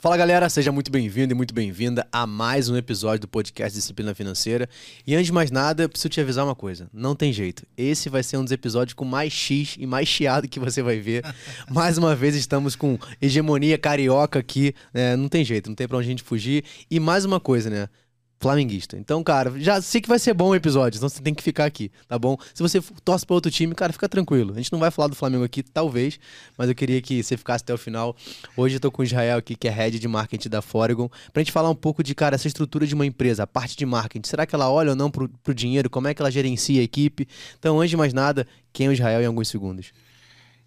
Fala galera, seja muito bem-vindo e muito bem-vinda a mais um episódio do podcast Disciplina Financeira. E antes de mais nada, eu preciso te avisar uma coisa: não tem jeito. Esse vai ser um dos episódios com mais X e mais chiado que você vai ver. mais uma vez estamos com hegemonia carioca aqui, né? não tem jeito, não tem pra onde a gente fugir. E mais uma coisa, né? Flamenguista. Então, cara, já sei que vai ser bom o episódio, então você tem que ficar aqui, tá bom? Se você torce para outro time, cara, fica tranquilo. A gente não vai falar do Flamengo aqui, talvez, mas eu queria que você ficasse até o final. Hoje eu tô com o Israel aqui, que é head de marketing da Foregon, pra gente falar um pouco de, cara, essa estrutura de uma empresa, a parte de marketing. Será que ela olha ou não pro, pro dinheiro? Como é que ela gerencia a equipe? Então, antes de mais nada, quem é o Israel em alguns segundos?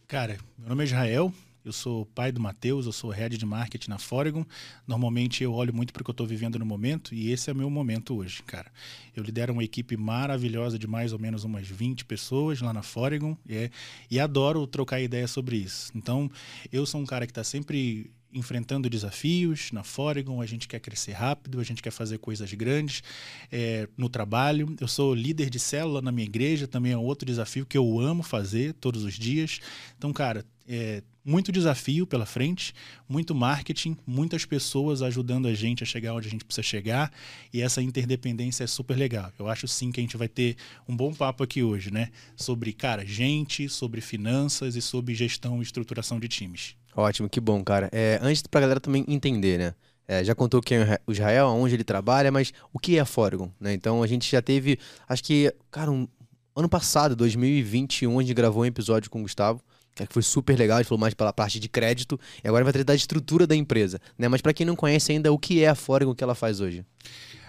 Cara, meu nome é Israel, eu sou pai do Matheus, eu sou head de marketing na Foregon. Normalmente eu olho muito para o que eu estou vivendo no momento e esse é o meu momento hoje, cara. Eu lidero uma equipe maravilhosa de mais ou menos umas 20 pessoas lá na Foregon e, é, e adoro trocar ideia sobre isso. Então, eu sou um cara que está sempre enfrentando desafios na Foregon, a gente quer crescer rápido, a gente quer fazer coisas grandes é, no trabalho. Eu sou líder de célula na minha igreja, também é outro desafio que eu amo fazer todos os dias. Então, cara, é, muito desafio pela frente, muito marketing, muitas pessoas ajudando a gente a chegar onde a gente precisa chegar e essa interdependência é super legal. Eu acho sim que a gente vai ter um bom papo aqui hoje, né? Sobre, cara, gente, sobre finanças e sobre gestão e estruturação de times. Ótimo, que bom, cara. É, antes pra galera também entender, né? É, já contou quem é o Israel, aonde ele trabalha, mas o que é a Foregon, né? Então a gente já teve, acho que, cara, um, ano passado, 2021, a gente gravou um episódio com o Gustavo, que foi super legal, gente falou mais pela parte de crédito, e agora vai tratar da estrutura da empresa, né? Mas para quem não conhece ainda, o que é a Foregon, o que ela faz hoje?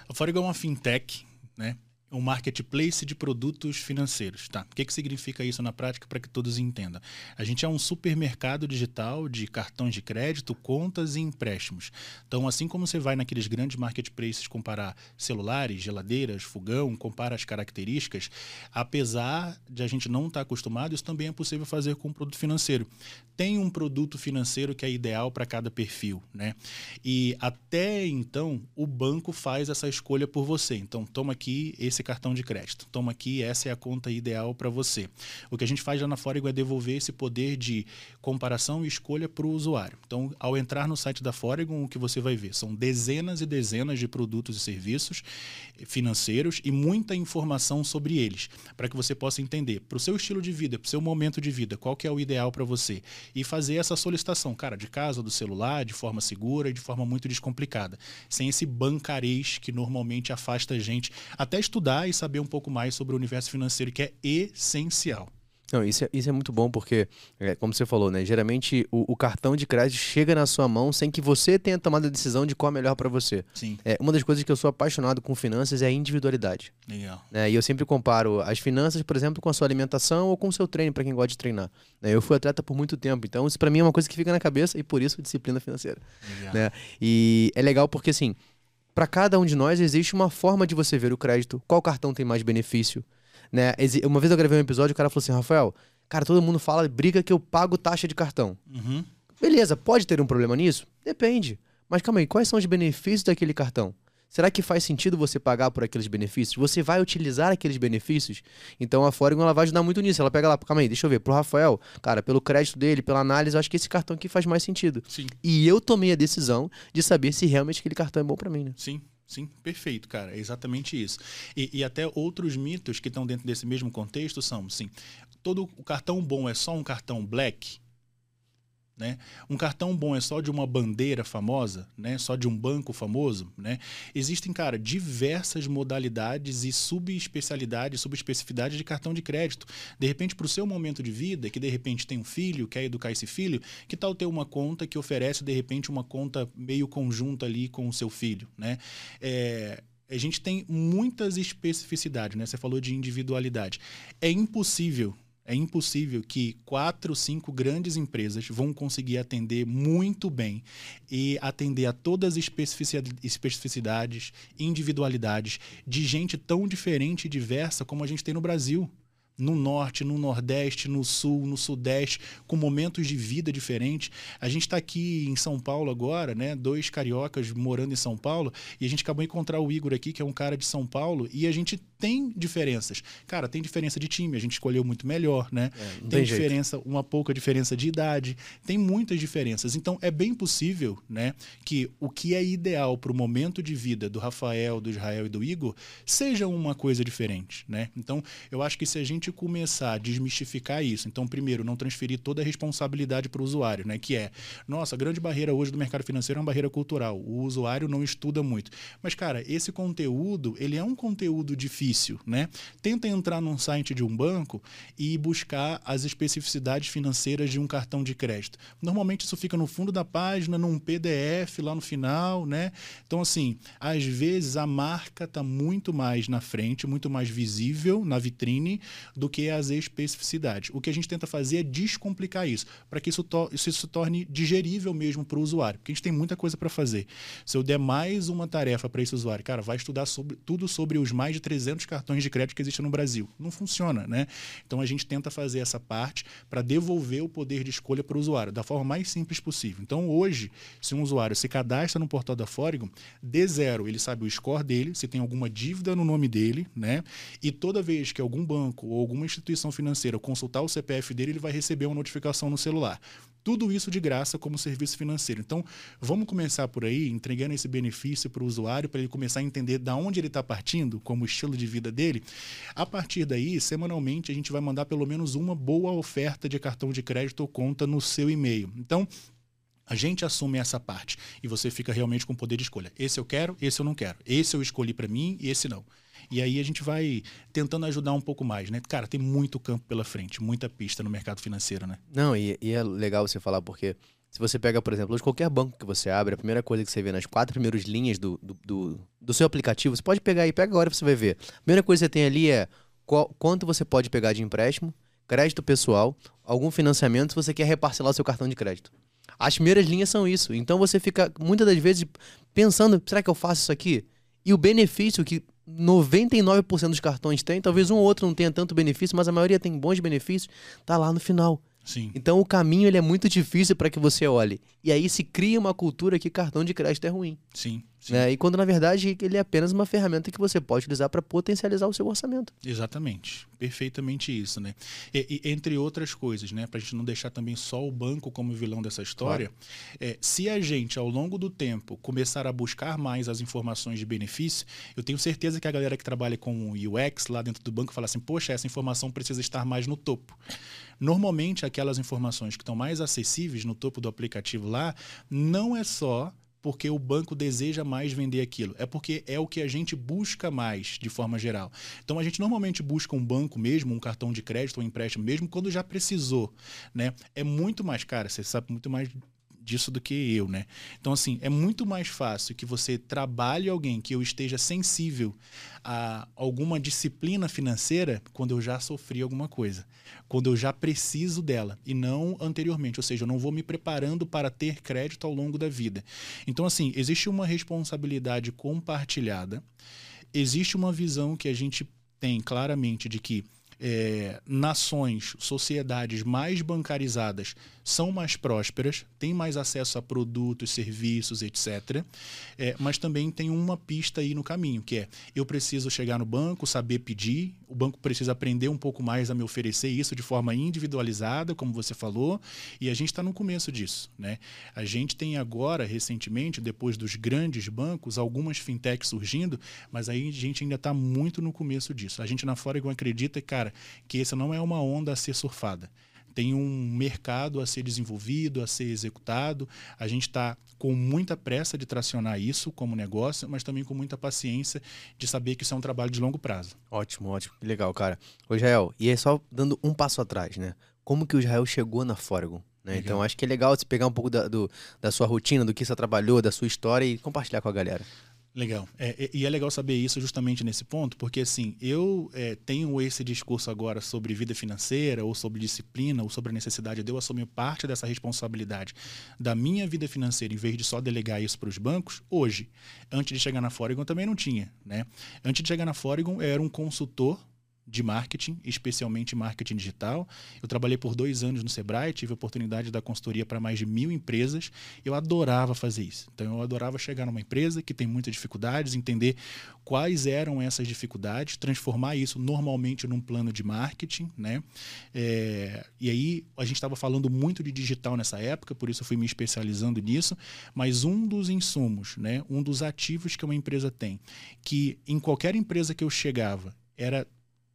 A Foregon é uma fintech, né? Um marketplace de produtos financeiros. Tá? O que, que significa isso na prática para que todos entendam? A gente é um supermercado digital de cartões de crédito, contas e empréstimos. Então, assim como você vai naqueles grandes marketplaces comparar celulares, geladeiras, fogão, compara as características, apesar de a gente não estar tá acostumado, isso também é possível fazer com um produto financeiro. Tem um produto financeiro que é ideal para cada perfil, né? E até então, o banco faz essa escolha por você. Então, toma aqui esse cartão de crédito. Toma aqui, essa é a conta ideal para você. O que a gente faz lá na Foregon é devolver esse poder de comparação e escolha para o usuário. Então, ao entrar no site da Foregon, o que você vai ver são dezenas e dezenas de produtos e serviços financeiros e muita informação sobre eles, para que você possa entender para o seu estilo de vida, para o seu momento de vida, qual que é o ideal para você e fazer essa solicitação, cara, de casa, do celular, de forma segura e de forma muito descomplicada, sem esse bancarês que normalmente afasta a gente até estudar estudar e saber um pouco mais sobre o universo financeiro, que é essencial. Não, isso é, isso é muito bom porque, é, como você falou, né? Geralmente o, o, cartão de crédito chega na sua mão sem que você tenha tomado a decisão de qual é melhor para você. Sim. É, uma das coisas que eu sou apaixonado com finanças é a individualidade. Legal. É, e eu sempre comparo as finanças, por exemplo, com a sua alimentação ou com o seu treino, para quem gosta de treinar. Né? Eu fui atleta por muito tempo, então isso para mim é uma coisa que fica na cabeça e por isso disciplina financeira. Legal. Né? E é legal porque, assim, para cada um de nós existe uma forma de você ver o crédito, qual cartão tem mais benefício. Né? Uma vez eu gravei um episódio, o cara falou assim, Rafael, cara, todo mundo fala, briga que eu pago taxa de cartão. Uhum. Beleza, pode ter um problema nisso? Depende. Mas calma aí, quais são os benefícios daquele cartão? Será que faz sentido você pagar por aqueles benefícios? Você vai utilizar aqueles benefícios? Então a Foregon ela vai ajudar muito nisso. Ela pega lá, calma aí, deixa eu ver, pro Rafael, cara, pelo crédito dele, pela análise, eu acho que esse cartão aqui faz mais sentido. Sim. E eu tomei a decisão de saber se realmente aquele cartão é bom para mim, né? Sim. Sim, perfeito, cara. É exatamente isso. E, e, até outros mitos que estão dentro desse mesmo contexto são, sim, todo o cartão bom é só um cartão black? Né? Um cartão bom é só de uma bandeira famosa, né? só de um banco famoso. Né? Existem, cara, diversas modalidades e subespecialidades, subespecificidades de cartão de crédito. De repente, para o seu momento de vida, que de repente tem um filho, quer educar esse filho, que tal ter uma conta que oferece, de repente, uma conta meio conjunta ali com o seu filho? Né? É, a gente tem muitas especificidades, né? Você falou de individualidade. É impossível é impossível que quatro, cinco grandes empresas vão conseguir atender muito bem e atender a todas as especificidades, individualidades de gente tão diferente e diversa como a gente tem no Brasil. No norte, no nordeste, no sul, no sudeste, com momentos de vida diferentes. A gente está aqui em São Paulo agora, né? Dois cariocas morando em São Paulo, e a gente acabou de encontrar o Igor aqui, que é um cara de São Paulo, e a gente tem diferenças. Cara, tem diferença de time, a gente escolheu muito melhor, né? É, tem, tem diferença, uma pouca diferença de idade, tem muitas diferenças. Então é bem possível, né, que o que é ideal para o momento de vida do Rafael, do Israel e do Igor seja uma coisa diferente, né? Então eu acho que se a gente começar a desmistificar isso, então primeiro não transferir toda a responsabilidade para o usuário, né, que é, nossa, a grande barreira hoje do mercado financeiro é uma barreira cultural. O usuário não estuda muito. Mas cara, esse conteúdo, ele é um conteúdo difícil, né? Tenta entrar num site de um banco e buscar as especificidades financeiras de um cartão de crédito. Normalmente isso fica no fundo da página, num PDF lá no final, né? Então, assim, às vezes a marca está muito mais na frente, muito mais visível na vitrine do que as especificidades. O que a gente tenta fazer é descomplicar isso, para que isso, isso se torne digerível mesmo para o usuário, porque a gente tem muita coisa para fazer. Se eu der mais uma tarefa para esse usuário, cara, vai estudar sobre, tudo sobre os mais de 300 cartões de crédito que existem no Brasil. Não funciona, né? Então a gente tenta fazer essa parte para devolver o poder de escolha para o usuário da forma mais simples possível. Então hoje, se um usuário se cadastra no portal da Forigon, de zero ele sabe o score dele, se tem alguma dívida no nome dele, né? E toda vez que algum banco ou alguma instituição financeira consultar o CPF dele, ele vai receber uma notificação no celular. Tudo isso de graça como serviço financeiro. Então, vamos começar por aí, entregando esse benefício para o usuário, para ele começar a entender de onde ele está partindo, como estilo de vida dele. A partir daí, semanalmente, a gente vai mandar pelo menos uma boa oferta de cartão de crédito ou conta no seu e-mail. Então, a gente assume essa parte e você fica realmente com poder de escolha. Esse eu quero, esse eu não quero. Esse eu escolhi para mim e esse não. E aí a gente vai tentando ajudar um pouco mais, né? Cara, tem muito campo pela frente, muita pista no mercado financeiro, né? Não, e, e é legal você falar porque se você pega, por exemplo, hoje qualquer banco que você abre, a primeira coisa que você vê nas quatro primeiras linhas do, do, do, do seu aplicativo, você pode pegar aí, pega agora você vai ver. A primeira coisa que você tem ali é qual, quanto você pode pegar de empréstimo, crédito pessoal, algum financiamento se você quer reparcelar o seu cartão de crédito. As primeiras linhas são isso. Então você fica muitas das vezes pensando, será que eu faço isso aqui? E o benefício que 99% dos cartões tem, talvez um ou outro não tenha tanto benefício, mas a maioria tem bons benefícios, tá lá no final. Sim. Então o caminho ele é muito difícil para que você olhe. E aí se cria uma cultura que cartão de crédito é ruim. Sim. Né? E quando na verdade ele é apenas uma ferramenta que você pode utilizar para potencializar o seu orçamento. Exatamente, perfeitamente isso, né? E, e entre outras coisas, né? Para a gente não deixar também só o banco como vilão dessa história, claro. é, se a gente ao longo do tempo começar a buscar mais as informações de benefício, eu tenho certeza que a galera que trabalha com UX lá dentro do banco fala assim, poxa, essa informação precisa estar mais no topo. Normalmente aquelas informações que estão mais acessíveis no topo do aplicativo lá, não é só porque o banco deseja mais vender aquilo. É porque é o que a gente busca mais, de forma geral. Então, a gente normalmente busca um banco mesmo, um cartão de crédito, um empréstimo mesmo, quando já precisou. Né? É muito mais, cara, você sabe muito mais disso do que eu, né? Então, assim, é muito mais fácil que você trabalhe alguém que eu esteja sensível a alguma disciplina financeira quando eu já sofri alguma coisa, quando eu já preciso dela e não anteriormente, ou seja, eu não vou me preparando para ter crédito ao longo da vida. Então, assim, existe uma responsabilidade compartilhada, existe uma visão que a gente tem claramente de que é, nações, sociedades mais bancarizadas são mais prósperas, têm mais acesso a produtos, serviços, etc. É, mas também tem uma pista aí no caminho, que é eu preciso chegar no banco, saber pedir, o banco precisa aprender um pouco mais a me oferecer isso de forma individualizada, como você falou, e a gente está no começo disso. Né? A gente tem agora, recentemente, depois dos grandes bancos, algumas fintechs surgindo, mas aí a gente ainda está muito no começo disso. A gente na Foregon acredita, cara, que essa não é uma onda a ser surfada tem um mercado a ser desenvolvido, a ser executado. A gente está com muita pressa de tracionar isso como negócio, mas também com muita paciência de saber que isso é um trabalho de longo prazo. Ótimo, ótimo. Que legal, cara. Ô, Israel, e é só dando um passo atrás, né? Como que o Israel chegou na Foregon? Né? Então acho que é legal você pegar um pouco da, do, da sua rotina, do que você trabalhou, da sua história e compartilhar com a galera. Legal. É, e é legal saber isso justamente nesse ponto, porque assim, eu é, tenho esse discurso agora sobre vida financeira, ou sobre disciplina, ou sobre a necessidade de eu assumir parte dessa responsabilidade da minha vida financeira, em vez de só delegar isso para os bancos, hoje. Antes de chegar na Foregon também não tinha. Né? Antes de chegar na Foregon, eu era um consultor de marketing, especialmente marketing digital. Eu trabalhei por dois anos no Sebrae, tive a oportunidade de dar consultoria para mais de mil empresas. Eu adorava fazer isso. Então, eu adorava chegar numa empresa que tem muitas dificuldades, entender quais eram essas dificuldades, transformar isso normalmente num plano de marketing. Né? É, e aí, a gente estava falando muito de digital nessa época, por isso eu fui me especializando nisso. Mas um dos insumos, né, um dos ativos que uma empresa tem, que em qualquer empresa que eu chegava, era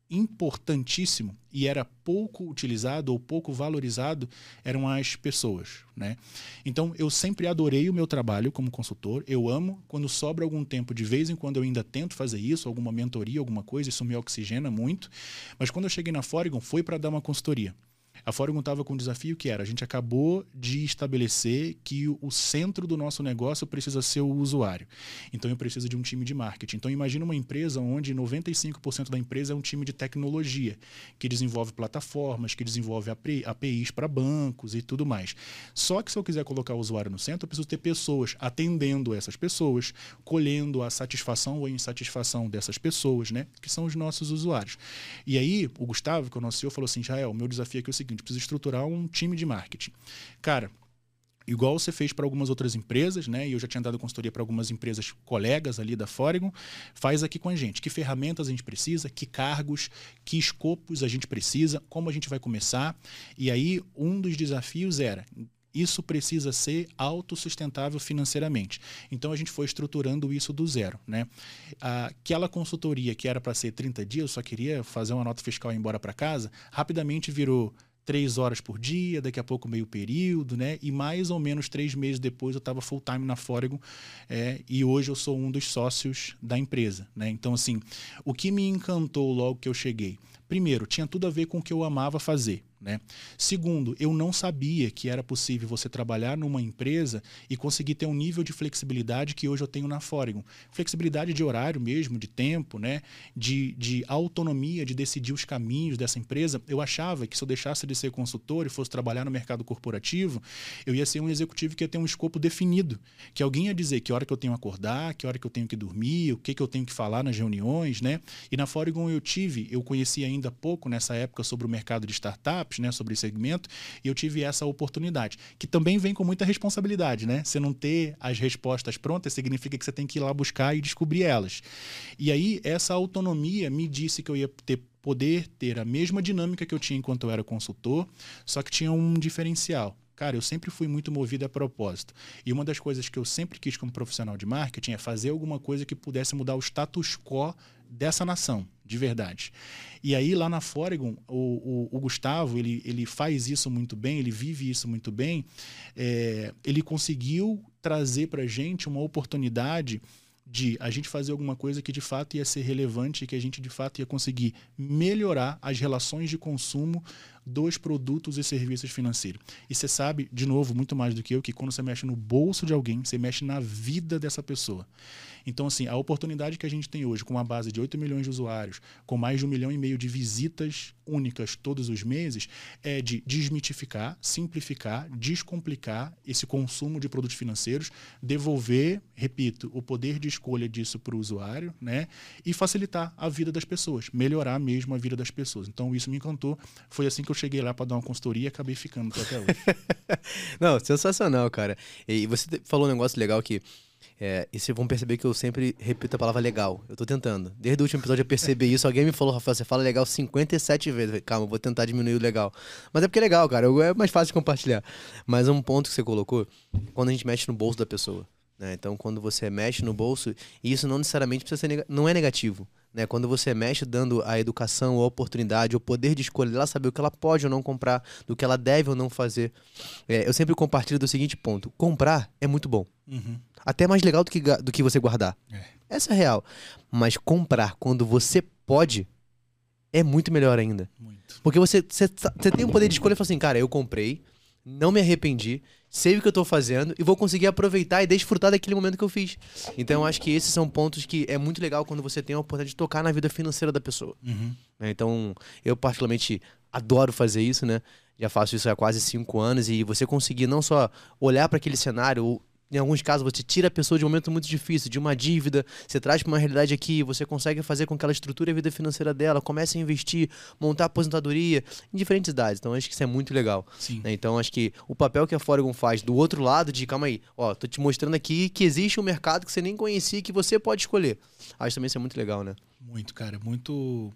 importantíssimo e era pouco utilizado ou pouco valorizado eram as pessoas, né? Então eu sempre adorei o meu trabalho como consultor. Eu amo quando sobra algum tempo, de vez em quando eu ainda tento fazer isso, alguma mentoria, alguma coisa, isso me oxigena muito. Mas quando eu cheguei na Foregon foi para dar uma consultoria. A Foregon estava com um desafio que era: a gente acabou de estabelecer que o centro do nosso negócio precisa ser o usuário. Então eu preciso de um time de marketing. Então imagina uma empresa onde 95% da empresa é um time de tecnologia, que desenvolve plataformas, que desenvolve APIs para bancos e tudo mais. Só que se eu quiser colocar o usuário no centro, eu preciso ter pessoas atendendo essas pessoas, colhendo a satisfação ou insatisfação dessas pessoas, né? Que são os nossos usuários. E aí, o Gustavo, que é o nosso CEO, falou assim: o meu desafio aqui é o seguinte seguinte: precisa estruturar um time de marketing. Cara, igual você fez para algumas outras empresas, né? E eu já tinha dado consultoria para algumas empresas colegas ali da Foregon. Faz aqui com a gente. Que ferramentas a gente precisa, que cargos, que escopos a gente precisa, como a gente vai começar. E aí, um dos desafios era isso precisa ser autossustentável financeiramente. Então a gente foi estruturando isso do zero. Né? Aquela consultoria que era para ser 30 dias, eu só queria fazer uma nota fiscal e ir embora para casa, rapidamente virou três horas por dia, daqui a pouco meio período, né? E mais ou menos três meses depois eu estava full time na Foregon é, e hoje eu sou um dos sócios da empresa, né? Então assim, o que me encantou logo que eu cheguei, primeiro tinha tudo a ver com o que eu amava fazer, né? Segundo, eu não sabia que era possível você trabalhar numa empresa e conseguir ter um nível de flexibilidade que hoje eu tenho na Foregon. Flexibilidade de horário mesmo, de tempo, né? de, de autonomia, de decidir os caminhos dessa empresa. Eu achava que se eu deixasse de ser consultor e fosse trabalhar no mercado corporativo, eu ia ser um executivo que ia ter um escopo definido. Que alguém ia dizer que hora que eu tenho que acordar, que hora que eu tenho que dormir, o que, que eu tenho que falar nas reuniões. Né? E na Foregon eu tive, eu conheci ainda pouco nessa época sobre o mercado de startup startups, né, sobre esse segmento, e eu tive essa oportunidade, que também vem com muita responsabilidade, né? Você não ter as respostas prontas significa que você tem que ir lá buscar e descobrir elas. E aí essa autonomia me disse que eu ia ter poder ter a mesma dinâmica que eu tinha enquanto eu era consultor, só que tinha um diferencial. Cara, eu sempre fui muito movido a propósito. E uma das coisas que eu sempre quis como profissional de marketing é fazer alguma coisa que pudesse mudar o status quo dessa nação, de verdade. E aí, lá na Foregon, o, o, o, Gustavo, ele, ele faz isso muito bem, ele vive isso muito bem. É, ele conseguiu trazer para gente uma oportunidade de a gente fazer alguma coisa que de fato ia ser relevante e que a gente de fato ia conseguir melhorar as relações de consumo dos produtos e serviços financeiros. E você sabe, de novo, muito mais do que eu, que quando você mexe no bolso de alguém, você mexe na vida dessa pessoa. Então, assim, a oportunidade que a gente tem hoje, com uma base de 8 milhões de usuários, com mais de um milhão e meio de visitas únicas todos os meses, é de desmitificar, simplificar, descomplicar esse consumo de produtos financeiros, devolver, repito, o poder de escolha disso para o usuário, né? E facilitar a vida das pessoas, melhorar mesmo a vida das pessoas. Então, isso me encantou. Foi assim que eu cheguei lá para dar uma consultoria e acabei ficando até hoje. Não, sensacional, cara. E você falou um negócio legal que é, e vocês vão perceber que eu sempre repito a palavra legal. Eu tô tentando. Desde o último episódio eu percebi isso. Alguém me falou, Rafael, você fala legal 57 vezes. Calma, eu vou tentar diminuir o legal. Mas é porque é legal, cara. É mais fácil de compartilhar. Mas um ponto que você colocou, quando a gente mexe no bolso da pessoa. Né? Então, quando você mexe no bolso, e isso não necessariamente precisa ser não é negativo. Né? Quando você mexe dando a educação, a oportunidade, o poder de escolher, ela saber o que ela pode ou não comprar, do que ela deve ou não fazer. É, eu sempre compartilho do seguinte ponto: comprar é muito bom. Uhum. Até mais legal do que, do que você guardar. É. Essa é real. Mas comprar quando você pode é muito melhor ainda. Muito. Porque você, você, você tem o poder de escolher e falar assim, cara, eu comprei, não me arrependi, sei o que eu tô fazendo e vou conseguir aproveitar e desfrutar daquele momento que eu fiz. Então eu acho que esses são pontos que é muito legal quando você tem a oportunidade de tocar na vida financeira da pessoa. Uhum. Né, então eu particularmente adoro fazer isso, né? Já faço isso há quase cinco anos e você conseguir não só olhar para aquele cenário, em alguns casos, você tira a pessoa de um momento muito difícil, de uma dívida, você traz para uma realidade aqui, você consegue fazer com que ela estruture a vida financeira dela, comece a investir, montar aposentadoria em diferentes idades. Então, acho que isso é muito legal. Né? Então, acho que o papel que a Foregon faz do outro lado, de calma aí, ó, tô te mostrando aqui que existe um mercado que você nem conhecia que você pode escolher. Acho também isso é muito legal, né? Muito, cara, muito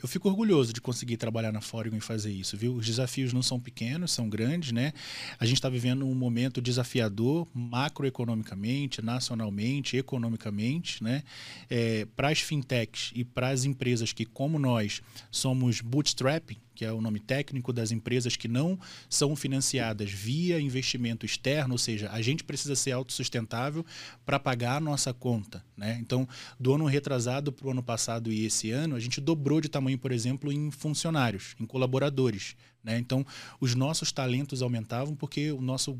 eu fico orgulhoso de conseguir trabalhar na Foregon e fazer isso, viu? Os desafios não são pequenos, são grandes, né? A gente está vivendo um momento desafiador macroeconomicamente, nacionalmente, economicamente, né? É, para as fintechs e para as empresas que, como nós, somos bootstrapping, que é o nome técnico das empresas que não são financiadas via investimento externo, ou seja, a gente precisa ser autossustentável para pagar a nossa conta. Né? Então, do ano retrasado para o ano passado e esse ano, a gente dobrou de tamanho, por exemplo, em funcionários, em colaboradores. Né? Então, os nossos talentos aumentavam porque o nosso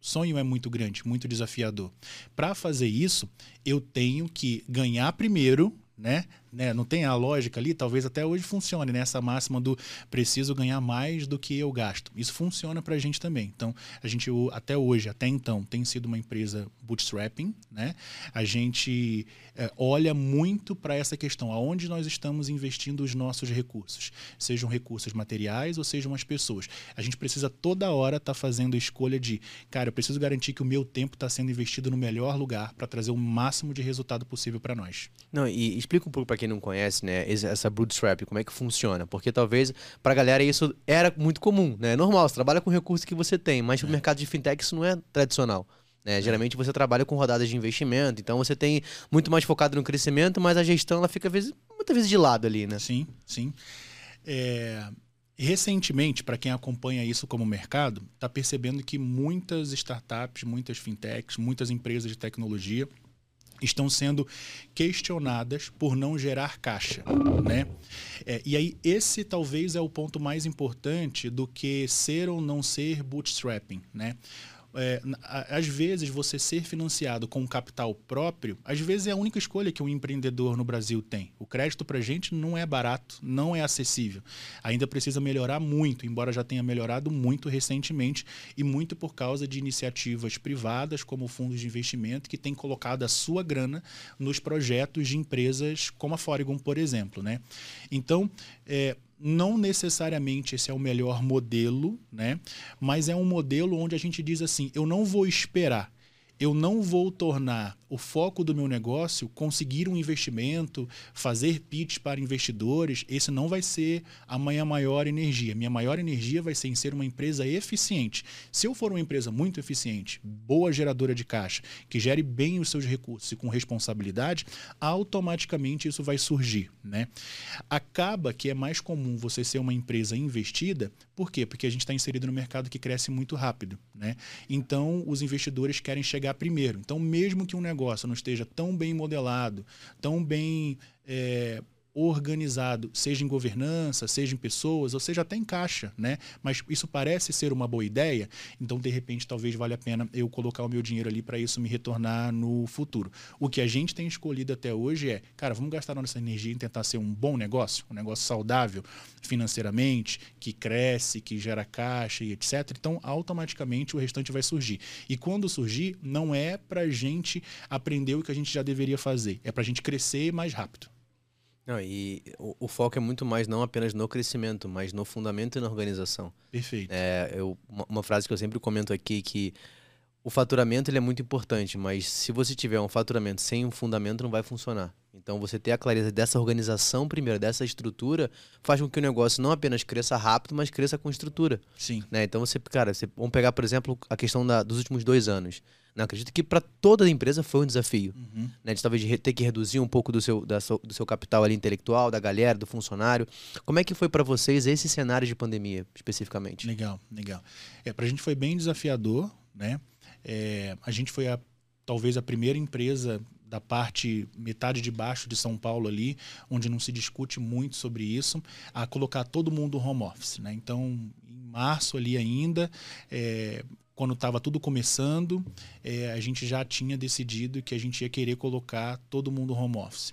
sonho é muito grande, muito desafiador. Para fazer isso, eu tenho que ganhar primeiro, né? Né, não tem a lógica ali, talvez até hoje funcione né, máxima do preciso ganhar mais do que eu gasto. Isso funciona para a gente também. Então, a gente até hoje, até então, tem sido uma empresa bootstrapping, né? A gente é, olha muito para essa questão, aonde nós estamos investindo os nossos recursos, sejam recursos materiais ou sejam as pessoas. A gente precisa toda hora estar tá fazendo a escolha de, cara, eu preciso garantir que o meu tempo está sendo investido no melhor lugar para trazer o máximo de resultado possível para nós. Não, e explica um pouco para quem não conhece, né, essa bootstrap, como é que funciona? Porque talvez para a galera isso era muito comum, né? É normal, você trabalha com recursos que você tem, mas é. no mercado de fintech isso não é tradicional. Né? É. Geralmente você trabalha com rodadas de investimento, então você tem muito mais focado no crescimento, mas a gestão ela fica vezes, muitas vezes de lado ali, né? Sim, sim. É, recentemente, para quem acompanha isso como mercado, está percebendo que muitas startups, muitas fintechs, muitas empresas de tecnologia estão sendo questionadas por não gerar caixa, né? É, e aí esse talvez é o ponto mais importante do que ser ou não ser bootstrapping, né? É, às vezes você ser financiado com capital próprio, às vezes é a única escolha que um empreendedor no Brasil tem. O crédito para gente não é barato, não é acessível. Ainda precisa melhorar muito, embora já tenha melhorado muito recentemente e muito por causa de iniciativas privadas, como fundos de investimento, que têm colocado a sua grana nos projetos de empresas como a Foregon, por exemplo. Né? Então, é, não necessariamente esse é o melhor modelo, né? Mas é um modelo onde a gente diz assim: eu não vou esperar, eu não vou tornar o foco do meu negócio conseguir um investimento, fazer pitch para investidores, esse não vai ser a minha maior energia. Minha maior energia vai ser em ser uma empresa eficiente. Se eu for uma empresa muito eficiente, boa geradora de caixa, que gere bem os seus recursos e com responsabilidade, automaticamente isso vai surgir. Né? Acaba que é mais comum você ser uma empresa investida, por quê? Porque a gente está inserido no mercado que cresce muito rápido. Né? Então, os investidores querem chegar primeiro. Então, mesmo que um negócio não esteja tão bem modelado, tão bem é, organizado, seja em governança, seja em pessoas, ou seja até em caixa, né? Mas isso parece ser uma boa ideia, então de repente talvez valha a pena eu colocar o meu dinheiro ali para isso me retornar no futuro. O que a gente tem escolhido até hoje é, cara, vamos gastar nossa energia em tentar ser um bom negócio, um negócio saudável financeiramente, que cresce, que gera caixa e etc. Então automaticamente o restante vai surgir. E quando surgir, não é para gente aprender o que a gente já deveria fazer, é para a gente crescer mais rápido. Não, e o, o, foco é muito mais não apenas no crescimento, mas no fundamento e na organização. Perfeito. É, eu, uma, uma frase que eu sempre comento aqui que o faturamento ele é muito importante, mas se você tiver um faturamento sem um fundamento não vai funcionar. Então você ter a clareza dessa organização primeiro, dessa estrutura, faz com que o negócio não apenas cresça rápido, mas cresça com estrutura. Sim. Né? Então você, cara, você, vamos pegar por exemplo a questão da, dos últimos dois anos. Não, acredito que para toda a empresa foi um desafio. Uhum. Né, de talvez de ter que reduzir um pouco do seu, da, do seu capital ali intelectual, da galera, do funcionário. Como é que foi para vocês esse cenário de pandemia, especificamente? Legal, legal. É, para a gente foi bem desafiador, né? É, a gente foi a, talvez a primeira empresa da parte metade de baixo de São Paulo ali, onde não se discute muito sobre isso, a colocar todo mundo home office. Né? Então, em março ali ainda, é, quando estava tudo começando, é, a gente já tinha decidido que a gente ia querer colocar todo mundo home office.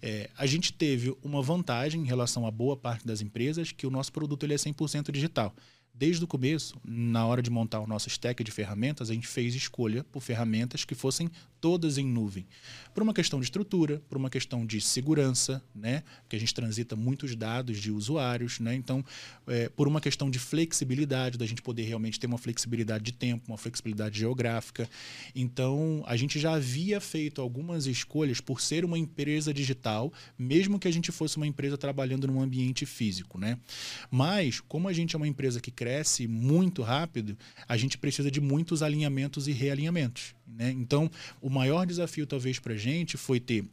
É, a gente teve uma vantagem em relação a boa parte das empresas, que o nosso produto ele é 100% digital Desde o começo, na hora de montar o nosso stack de ferramentas, a gente fez escolha por ferramentas que fossem todas em nuvem. Por uma questão de estrutura, por uma questão de segurança, né? Porque a gente transita muitos dados de usuários, né? Então, é, por uma questão de flexibilidade, da gente poder realmente ter uma flexibilidade de tempo, uma flexibilidade geográfica. Então, a gente já havia feito algumas escolhas por ser uma empresa digital, mesmo que a gente fosse uma empresa trabalhando num ambiente físico, né? Mas, como a gente é uma empresa que cresce muito rápido, a gente precisa de muitos alinhamentos e realinhamentos. Né? Então, o maior desafio, talvez, para a gente foi ter,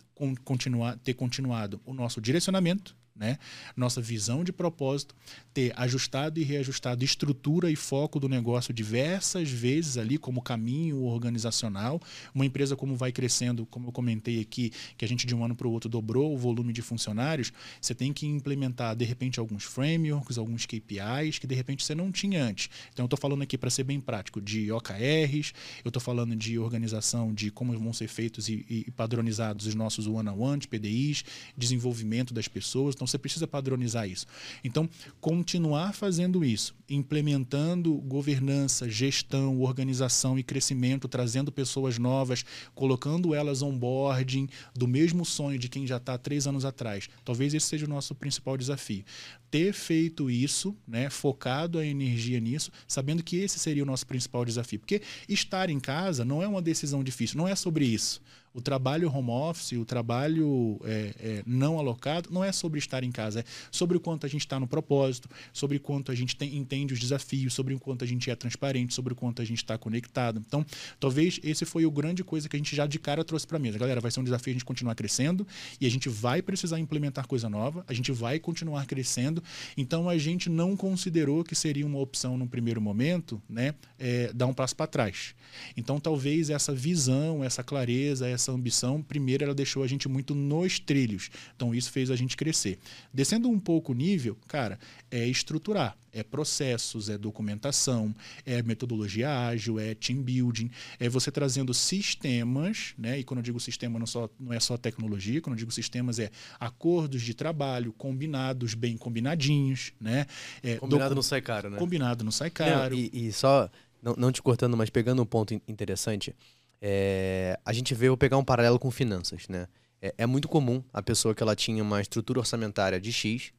continuar, ter continuado o nosso direcionamento, né? Nossa visão de propósito, ter ajustado e reajustado estrutura e foco do negócio diversas vezes ali como caminho organizacional. Uma empresa como vai crescendo, como eu comentei aqui, que a gente de um ano para o outro dobrou o volume de funcionários, você tem que implementar de repente alguns frameworks, alguns KPIs que de repente você não tinha antes. Então eu estou falando aqui para ser bem prático de OKRs, eu estou falando de organização de como vão ser feitos e, e padronizados os nossos one-on-one, PDIs, desenvolvimento das pessoas. Então você precisa padronizar isso. Então, continuar fazendo isso, implementando governança, gestão, organização e crescimento, trazendo pessoas novas, colocando elas onboarding do mesmo sonho de quem já está três anos atrás. Talvez esse seja o nosso principal desafio. Ter feito isso, né, focado a energia nisso, sabendo que esse seria o nosso principal desafio. Porque estar em casa não é uma decisão difícil, não é sobre isso. O trabalho home office, o trabalho é, é, não alocado, não é sobre estar em casa, é sobre o quanto a gente está no propósito, sobre quanto a gente tem, entende os desafios, sobre o quanto a gente é transparente, sobre o quanto a gente está conectado. Então, talvez esse foi o grande coisa que a gente já de cara trouxe para a mesa. Galera, vai ser um desafio a gente continuar crescendo e a gente vai precisar implementar coisa nova, a gente vai continuar crescendo. Então, a gente não considerou que seria uma opção no primeiro momento, né, é, dar um passo para trás. Então, talvez essa visão, essa clareza, essa ambição, primeiro ela deixou a gente muito nos trilhos. Então isso fez a gente crescer. Descendo um pouco o nível, cara, é estruturar, é processos, é documentação, é metodologia ágil, é team building, é você trazendo sistemas, né? E quando eu digo sistema não, só, não é só tecnologia, quando eu digo sistemas é acordos de trabalho combinados, bem combinadinhos, né? É, combinado não sai caro, né? Combinado não sai caro. Não, e, e, só, não, não te cortando, mas pegando um ponto interessante, é, a gente vê, vou pegar um paralelo com finanças, né? É, é, muito comum a pessoa que ela tinha uma estrutura orçamentária de X,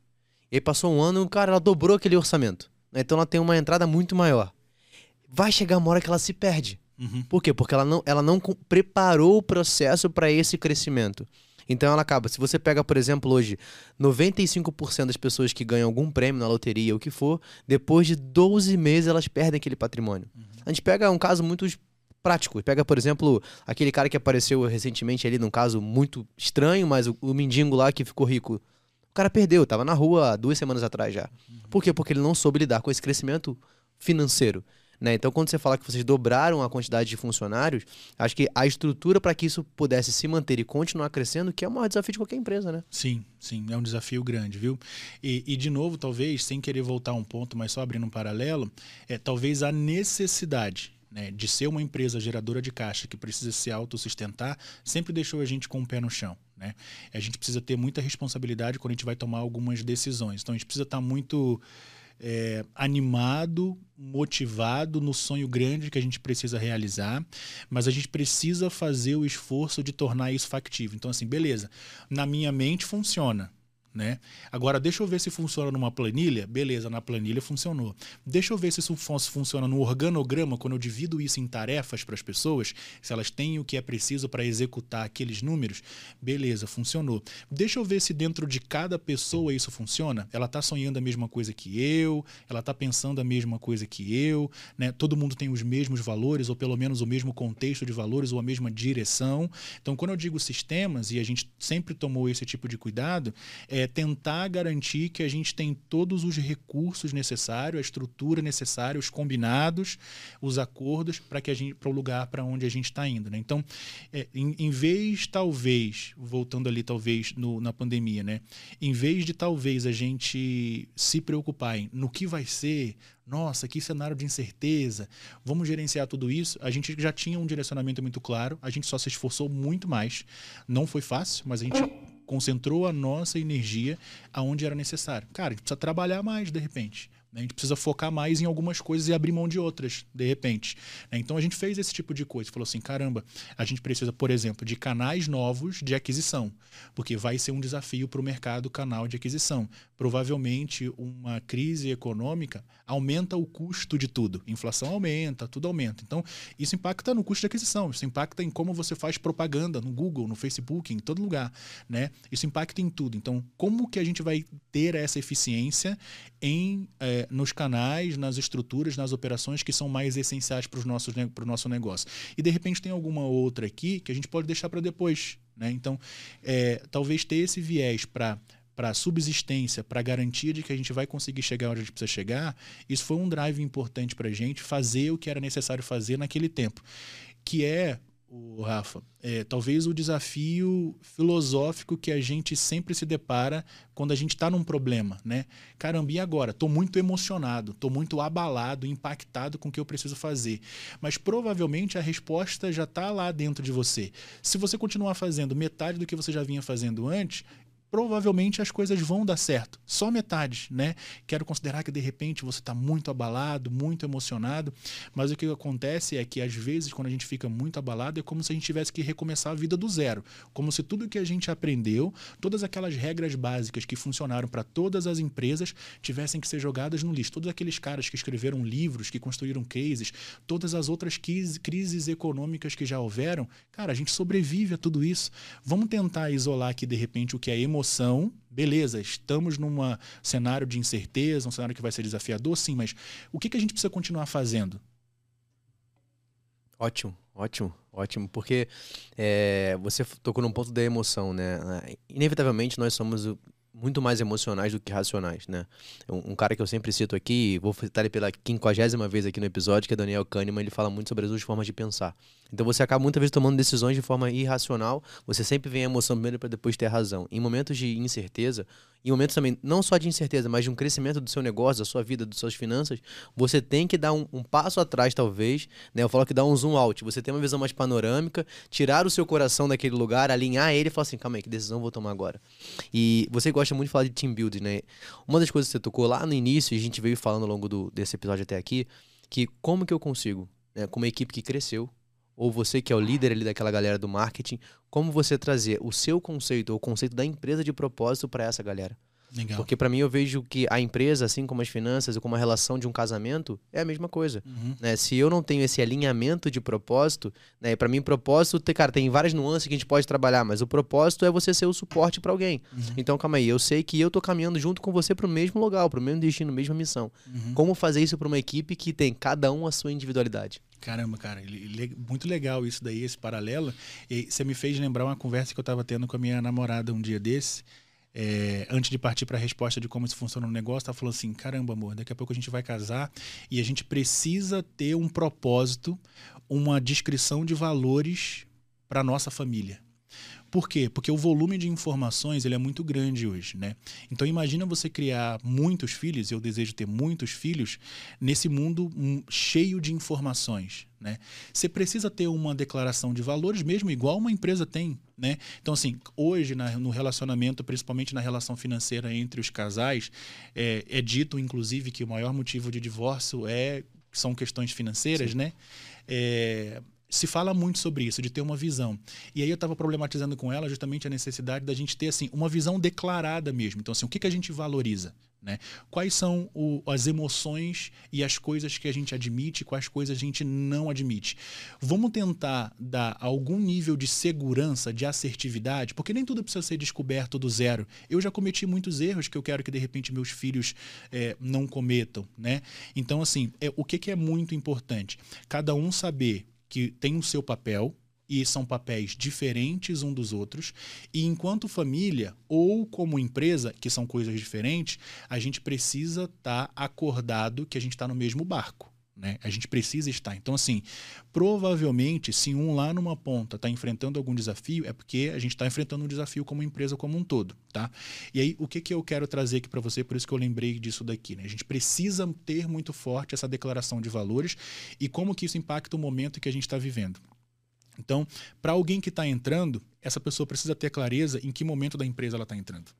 e aí passou um ano, cara, ela dobrou aquele orçamento. Né? Então ela tem uma entrada muito maior. Vai chegar uma hora que ela se perde. Uhum. Por quê? Porque ela não, ela não preparou o processo para esse crescimento. Então ela acaba. Se você pega, por exemplo, hoje, 95% das pessoas que ganham algum prêmio na loteria, o que for, depois de 12 meses elas perdem aquele patrimônio. Uhum. A gente pega um caso muito prático. Pega, por exemplo, aquele cara que apareceu recentemente ali num caso muito estranho, mas o, o mendigo lá que ficou rico. O cara perdeu, tava na rua duas semanas atrás já. Por quê? Porque ele não soube lidar com esse crescimento financeiro. Né? Então, quando você fala que vocês dobraram a quantidade de funcionários, acho que a estrutura para que isso pudesse se manter e continuar crescendo, que é o maior desafio de qualquer empresa, né? Sim, sim, é um desafio grande, viu? E, e de novo, talvez, sem querer voltar um ponto, mas só abrindo um paralelo, é talvez a necessidade né, de ser uma empresa geradora de caixa que precisa se autossustentar, sempre deixou a gente com o pé no chão. Né? A gente precisa ter muita responsabilidade quando a gente vai tomar algumas decisões. Então a gente precisa estar muito é, animado, motivado no sonho grande que a gente precisa realizar, mas a gente precisa fazer o esforço de tornar isso factível. Então, assim, beleza, na minha mente funciona. Né? Agora, deixa eu ver se funciona numa planilha. Beleza, na planilha funcionou. Deixa eu ver se isso funciona no organograma, quando eu divido isso em tarefas para as pessoas, se elas têm o que é preciso para executar aqueles números. Beleza, funcionou. Deixa eu ver se dentro de cada pessoa isso funciona. Ela está sonhando a mesma coisa que eu, ela está pensando a mesma coisa que eu, né? todo mundo tem os mesmos valores, ou pelo menos o mesmo contexto de valores, ou a mesma direção. Então, quando eu digo sistemas, e a gente sempre tomou esse tipo de cuidado, é é tentar garantir que a gente tem todos os recursos necessários, a estrutura necessária, os combinados, os acordos para que a gente para o lugar para onde a gente está indo. Né? Então, é, em, em, vez talvez voltando ali talvez no, na pandemia, né? Em vez de talvez a gente se preocupar em no que vai ser, nossa, que cenário de incerteza, vamos gerenciar tudo isso. A gente já tinha um direcionamento muito claro, a gente só se esforçou muito mais. Não foi fácil, mas a gente concentrou a nossa energia aonde era necessário. Cara, a gente precisa trabalhar mais de repente. A gente precisa focar mais em algumas coisas e abrir mão de outras, de repente. Né? Então a gente fez esse tipo de coisa. Falou assim: caramba, a gente precisa, por exemplo, de canais novos de aquisição, porque vai ser um desafio para o mercado canal de aquisição. Provavelmente uma crise econômica aumenta o custo de tudo. Inflação aumenta, tudo aumenta. Então isso impacta no custo de aquisição, isso impacta em como você faz propaganda no Google, no Facebook, em todo lugar. Né? Isso impacta em tudo. Então, como que a gente vai ter essa eficiência em. É, nos canais, nas estruturas, nas operações que são mais essenciais para o nosso negócio. E de repente tem alguma outra aqui que a gente pode deixar para depois. Né? Então, é, talvez ter esse viés para para subsistência, para garantia de que a gente vai conseguir chegar onde a gente precisa chegar, isso foi um drive importante para a gente fazer o que era necessário fazer naquele tempo, que é o Rafa, é, talvez o desafio filosófico que a gente sempre se depara quando a gente está num problema, né? Caramba, e agora? Estou muito emocionado, estou muito abalado, impactado com o que eu preciso fazer. Mas provavelmente a resposta já está lá dentro de você. Se você continuar fazendo metade do que você já vinha fazendo antes, provavelmente as coisas vão dar certo. Só metade, né? Quero considerar que de repente você está muito abalado, muito emocionado, mas o que acontece é que às vezes quando a gente fica muito abalado é como se a gente tivesse que recomeçar a vida do zero, como se tudo que a gente aprendeu, todas aquelas regras básicas que funcionaram para todas as empresas tivessem que ser jogadas no lixo. Todos aqueles caras que escreveram livros, que construíram cases, todas as outras crises econômicas que já houveram, cara, a gente sobrevive a tudo isso. Vamos tentar isolar aqui de repente o que é emoção emoção, beleza, estamos num cenário de incerteza, um cenário que vai ser desafiador, sim, mas o que, que a gente precisa continuar fazendo? Ótimo, ótimo, ótimo, porque é, você tocou num ponto da emoção, né? Inevitavelmente nós somos muito mais emocionais do que racionais, né? Um, um, cara que eu sempre cito aqui, vou citar ele pela quinquagésima vez aqui no episódio, que é Daniel Kahneman, ele fala muito sobre as duas formas de pensar. Então você acaba muitas vezes tomando decisões de forma irracional, você sempre vem a emoção primeiro para depois ter razão. Em momentos de incerteza, em momentos também não só de incerteza, mas de um crescimento do seu negócio, da sua vida, das suas finanças, você tem que dar um, um passo atrás, talvez, né? Eu falo que dá um zoom out, você tem uma visão mais panorâmica, tirar o seu coração daquele lugar, alinhar ele e falar assim, calma aí, que decisão vou tomar agora? E você gosta muito de falar de team building, né? Uma das coisas que você tocou lá no início, e a gente veio falando ao longo do, desse episódio até aqui, que como que eu consigo, né, com uma equipe que cresceu, ou você que é o líder ali daquela galera do marketing, como você trazer o seu conceito ou o conceito da empresa de propósito para essa galera. Legal. Porque para mim eu vejo que a empresa, assim como as finanças e como a relação de um casamento, é a mesma coisa. Uhum. Né? Se eu não tenho esse alinhamento de propósito, né? para mim propósito, cara, tem várias nuances que a gente pode trabalhar, mas o propósito é você ser o suporte para alguém. Uhum. Então calma aí, eu sei que eu tô caminhando junto com você para o mesmo lugar, para o mesmo destino, mesma missão. Uhum. Como fazer isso para uma equipe que tem cada um a sua individualidade? Caramba, cara, muito legal isso daí, esse paralelo. E você me fez lembrar uma conversa que eu estava tendo com a minha namorada um dia desse. É, antes de partir para a resposta de como isso funciona no negócio, tá falando assim: caramba, amor, daqui a pouco a gente vai casar e a gente precisa ter um propósito, uma descrição de valores para nossa família. Por quê? Porque o volume de informações ele é muito grande hoje, né? Então imagina você criar muitos filhos, eu desejo ter muitos filhos, nesse mundo cheio de informações, né? Você precisa ter uma declaração de valores mesmo igual uma empresa tem, né? Então assim, hoje na, no relacionamento, principalmente na relação financeira entre os casais, é, é dito inclusive que o maior motivo de divórcio é são questões financeiras, Sim. né? É, se fala muito sobre isso, de ter uma visão. E aí eu estava problematizando com ela justamente a necessidade da gente ter assim uma visão declarada mesmo. Então, assim, o que, que a gente valoriza? Né? Quais são o, as emoções e as coisas que a gente admite, quais coisas a gente não admite. Vamos tentar dar algum nível de segurança, de assertividade, porque nem tudo precisa ser descoberto do zero. Eu já cometi muitos erros que eu quero que de repente meus filhos é, não cometam. Né? Então, assim, é, o que, que é muito importante? Cada um saber que tem o seu papel e são papéis diferentes um dos outros, e enquanto família ou como empresa, que são coisas diferentes, a gente precisa estar tá acordado que a gente está no mesmo barco. Né? A gente precisa estar. Então, assim, provavelmente, se um lá numa ponta está enfrentando algum desafio, é porque a gente está enfrentando um desafio como empresa como um todo, tá? E aí, o que, que eu quero trazer aqui para você, por isso que eu lembrei disso daqui, né? A gente precisa ter muito forte essa declaração de valores e como que isso impacta o momento que a gente está vivendo. Então, para alguém que está entrando, essa pessoa precisa ter clareza em que momento da empresa ela está entrando.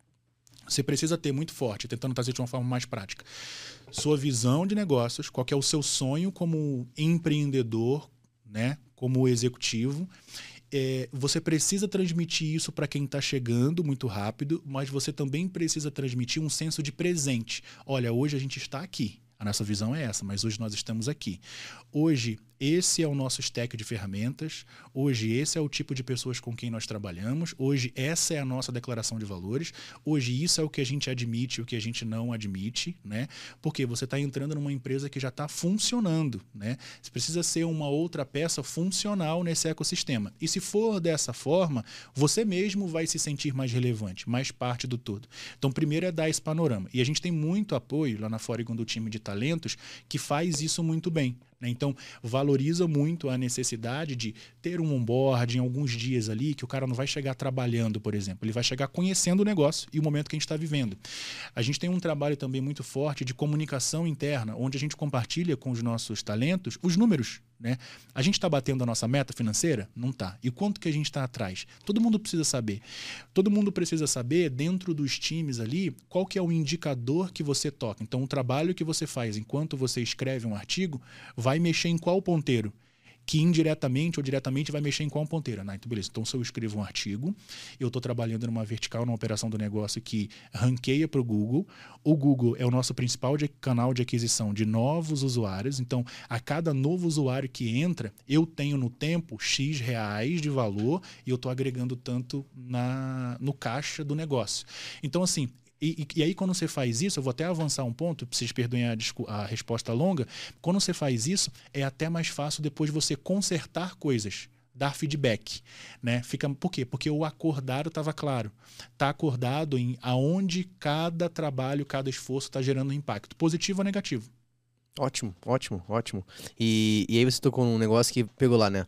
Você precisa ter muito forte, tentando trazer de uma forma mais prática. Sua visão de negócios, qual é o seu sonho como empreendedor, né, como executivo. É, você precisa transmitir isso para quem está chegando muito rápido, mas você também precisa transmitir um senso de presente. Olha, hoje a gente está aqui. A nossa visão é essa, mas hoje nós estamos aqui. Hoje esse é o nosso stack de ferramentas. Hoje, esse é o tipo de pessoas com quem nós trabalhamos. Hoje, essa é a nossa declaração de valores. Hoje, isso é o que a gente admite e o que a gente não admite, né? Porque você está entrando numa empresa que já está funcionando, né? Você precisa ser uma outra peça funcional nesse ecossistema. E se for dessa forma, você mesmo vai se sentir mais relevante, mais parte do todo. Então, primeiro é dar esse panorama. E a gente tem muito apoio lá na Foregon do time de talentos que faz isso muito bem. Né? Então, valoriza muito a necessidade de ter um onboard em alguns dias ali, que o cara não vai chegar trabalhando, por exemplo. Ele vai chegar conhecendo o negócio e o momento que a gente está vivendo. A gente tem um trabalho também muito forte de comunicação interna, onde a gente compartilha com os nossos talentos os números né? A gente está batendo a nossa meta financeira? Não está. E quanto que a gente está atrás? Todo mundo precisa saber. Todo mundo precisa saber, dentro dos times ali, qual que é o indicador que você toca. Então, o trabalho que você faz enquanto você escreve um artigo vai mexer em qual ponteiro? Que indiretamente ou diretamente vai mexer em qual ponteira. Né? Então, beleza. Então, se eu escrevo um artigo, eu estou trabalhando numa vertical, numa operação do negócio que ranqueia para o Google. O Google é o nosso principal de, canal de aquisição de novos usuários. Então, a cada novo usuário que entra, eu tenho no tempo X reais de valor e eu estou agregando tanto na, no caixa do negócio. Então, assim, e, e, aí, quando você faz isso, eu vou até avançar um ponto, vocês perdoem a, a resposta longa. Quando você faz isso, é até mais fácil depois você consertar coisas dar feedback, né? Fica por quê? Porque o acordado estava claro. Tá acordado em aonde cada trabalho, cada esforço está gerando impacto, positivo ou negativo. Ótimo, ótimo, ótimo. E, e aí você tocou num negócio que pegou lá, né?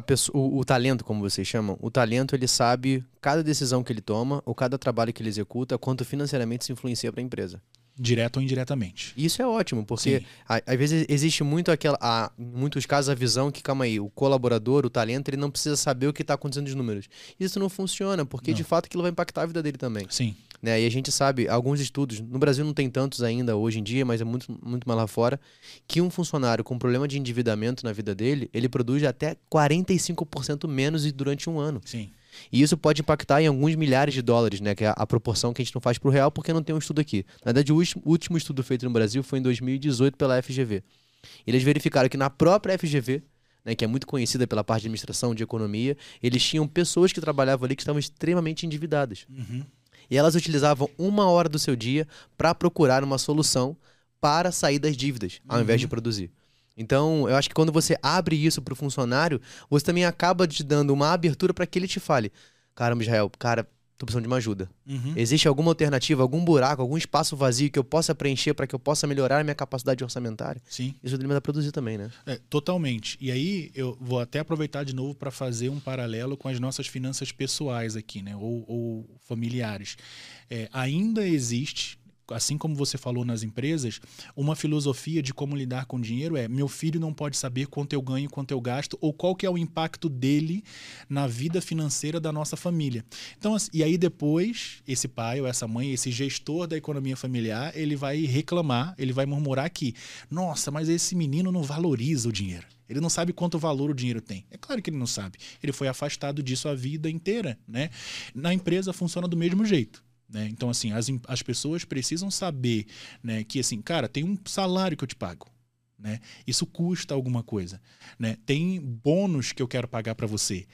Pessoa, o, o, talento, como vocês chamam, o talento ele sabe cada decisão que ele toma ou cada trabalho que ele executa, quanto financeiramente se influencia para a empresa. Direto ou indiretamente. Isso é ótimo, porque às vezes existe muito aquela. A, em muitos casos, a visão que, calma aí, o colaborador, o talento, ele não precisa saber o que está acontecendo nos números. Isso não funciona, porque não. de fato aquilo vai impactar a vida dele também. Sim. Né? E a gente sabe, alguns estudos, no Brasil não tem tantos ainda hoje em dia, mas é muito, muito mais lá fora, que um funcionário com problema de endividamento na vida dele, ele produz até 45% menos durante um ano. Sim. E isso pode impactar em alguns milhares de dólares, né? Que é a proporção que a gente não faz para o real porque não tem um estudo aqui. Na verdade, o último estudo feito no Brasil foi em 2018 pela FGV. Eles verificaram que na própria FGV, né, que é muito conhecida pela parte de administração de economia, eles tinham pessoas que trabalhavam ali que estavam extremamente endividadas. Uhum. E elas utilizavam uma hora do seu dia para procurar uma solução para sair das dívidas, ao invés de uhum. produzir. Então, eu acho que quando você abre isso para o funcionário, você também acaba te dando uma abertura para que ele te fale: Caramba, Israel, cara, tô precisando de uma ajuda. Uhum. Existe alguma alternativa, algum buraco, algum espaço vazio que eu possa preencher para que eu possa melhorar a minha capacidade orçamentária? Sim. Isso ele a produzir também, né? É, totalmente. E aí eu vou até aproveitar de novo para fazer um paralelo com as nossas finanças pessoais aqui, né? Ou, ou familiares. É, ainda existe assim como você falou nas empresas, uma filosofia de como lidar com dinheiro é: meu filho não pode saber quanto eu ganho, quanto eu gasto ou qual que é o impacto dele na vida financeira da nossa família. Então, e aí depois esse pai ou essa mãe, esse gestor da economia familiar, ele vai reclamar, ele vai murmurar que, nossa, mas esse menino não valoriza o dinheiro. Ele não sabe quanto valor o dinheiro tem. É claro que ele não sabe. Ele foi afastado disso a vida inteira, né? Na empresa funciona do mesmo jeito. Né? Então, assim, as, as pessoas precisam saber né, que, assim, cara, tem um salário que eu te pago. Né? Isso custa alguma coisa. Né? Tem bônus que eu quero pagar para você.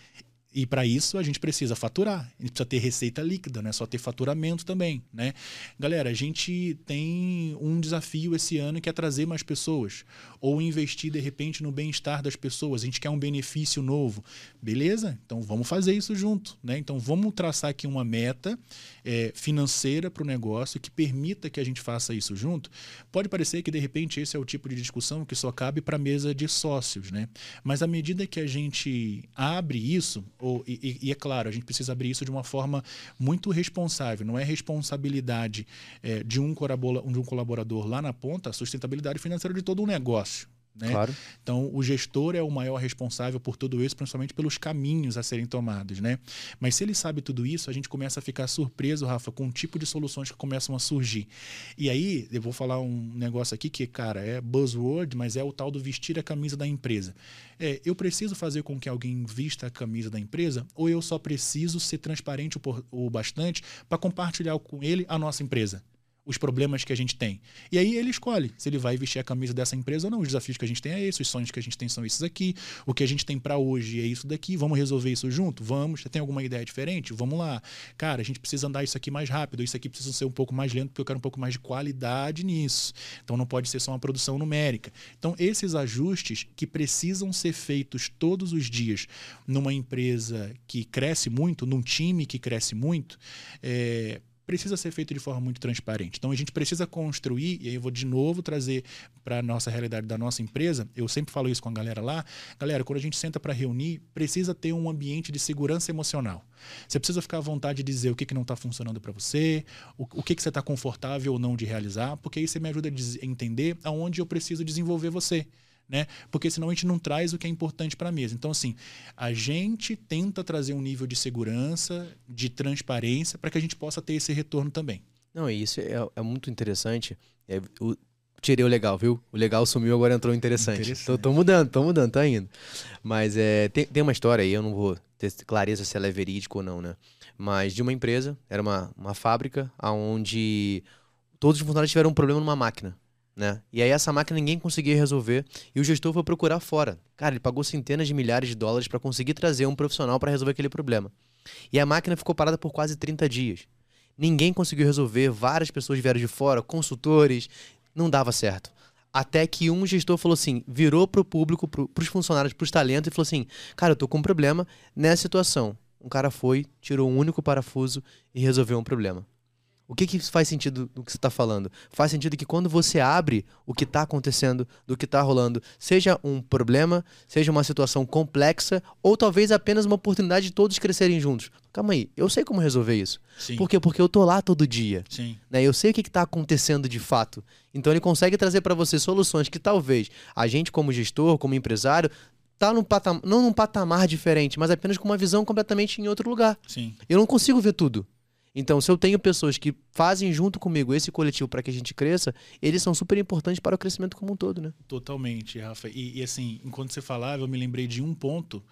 E para isso a gente precisa faturar, a gente precisa ter receita líquida, não é só ter faturamento também, né? Galera, a gente tem um desafio esse ano que é trazer mais pessoas ou investir de repente no bem-estar das pessoas. A gente quer um benefício novo, beleza? Então vamos fazer isso junto, né? Então vamos traçar aqui uma meta é, financeira para o negócio que permita que a gente faça isso junto. Pode parecer que de repente esse é o tipo de discussão que só cabe para mesa de sócios, né? Mas à medida que a gente abre isso ou, e, e, é claro, a gente precisa abrir isso de uma forma muito responsável. Não é responsabilidade é, de, um de um colaborador lá na ponta a sustentabilidade financeira de todo um negócio. Né? Claro. Então, o gestor é o maior responsável por tudo isso, principalmente pelos caminhos a serem tomados, né? Mas se ele sabe tudo isso, a gente começa a ficar surpreso, Rafa, com o tipo de soluções que começam a surgir. E aí, eu vou falar um negócio aqui que, cara, é buzzword, mas é o tal do vestir a camisa da empresa. É, eu preciso fazer com que alguém vista a camisa da empresa ou eu só preciso ser transparente o, o bastante para compartilhar com ele a nossa empresa? Os problemas que a gente tem. E aí ele escolhe se ele vai vestir a camisa dessa empresa ou não. Os desafios que a gente tem é esses, os sonhos que a gente tem são esses aqui, o que a gente tem para hoje é isso daqui. Vamos resolver isso junto? Vamos. Você tem alguma ideia diferente? Vamos lá. Cara, a gente precisa andar isso aqui mais rápido, isso aqui precisa ser um pouco mais lento porque eu quero um pouco mais de qualidade nisso. Então não pode ser só uma produção numérica. Então esses ajustes que precisam ser feitos todos os dias numa empresa que cresce muito, num time que cresce muito, é, precisa ser feito de forma muito transparente. Então a gente precisa construir, e aí eu vou de novo trazer para a nossa realidade da nossa empresa, eu sempre falo isso com a galera lá, galera, quando a gente senta para reunir, precisa ter um ambiente de segurança emocional. Você precisa ficar à vontade de dizer o que, que não está funcionando para você, o, o que, que você está confortável ou não de realizar, porque aí você me ajuda a entender aonde eu preciso desenvolver você né? Porque senão a gente não traz o que é importante para a mesa. Então, assim, a gente tenta trazer um nível de segurança, de transparência, para que a gente possa ter esse retorno também. Não, isso é, é muito interessante. É, o, tirei o legal, viu? O legal sumiu, agora entrou interessante. interessante. Tô, tô, mudando, tô mudando, tá indo. Mas é, tem, tem uma história aí, eu não vou ter clareza se ela é verídica ou não, né? Mas de uma empresa, era uma, uma fábrica onde todos os funcionários tiveram um problema numa máquina. Né? E aí essa máquina ninguém conseguia resolver e o gestor foi procurar fora. Cara, ele pagou centenas de milhares de dólares para conseguir trazer um profissional para resolver aquele problema. E a máquina ficou parada por quase 30 dias. Ninguém conseguiu resolver, várias pessoas vieram de fora, consultores, não dava certo. Até que um gestor falou assim, virou pro público, pro, pros funcionários, pros talentos e falou assim: "Cara, eu tô com um problema nessa situação". Um cara foi, tirou um único parafuso e resolveu um problema. O que, que faz sentido do que você está falando? Faz sentido que quando você abre o que está acontecendo, do que está rolando, seja um problema, seja uma situação complexa, ou talvez apenas uma oportunidade de todos crescerem juntos. Calma aí, eu sei como resolver isso. Sim. Por quê? Porque eu tô lá todo dia. Sim. Né? Eu sei o que está acontecendo de fato. Então ele consegue trazer para você soluções que talvez a gente, como gestor, como empresário, tá num patamar, não num patamar diferente, mas apenas com uma visão completamente em outro lugar. Sim. Eu não consigo ver tudo. Então, se eu tenho pessoas que fazem junto comigo esse coletivo para que a gente cresça, eles são super importantes para o crescimento como um todo, né? Totalmente, Rafa. E, e assim, enquanto você falava, eu me lembrei de um ponto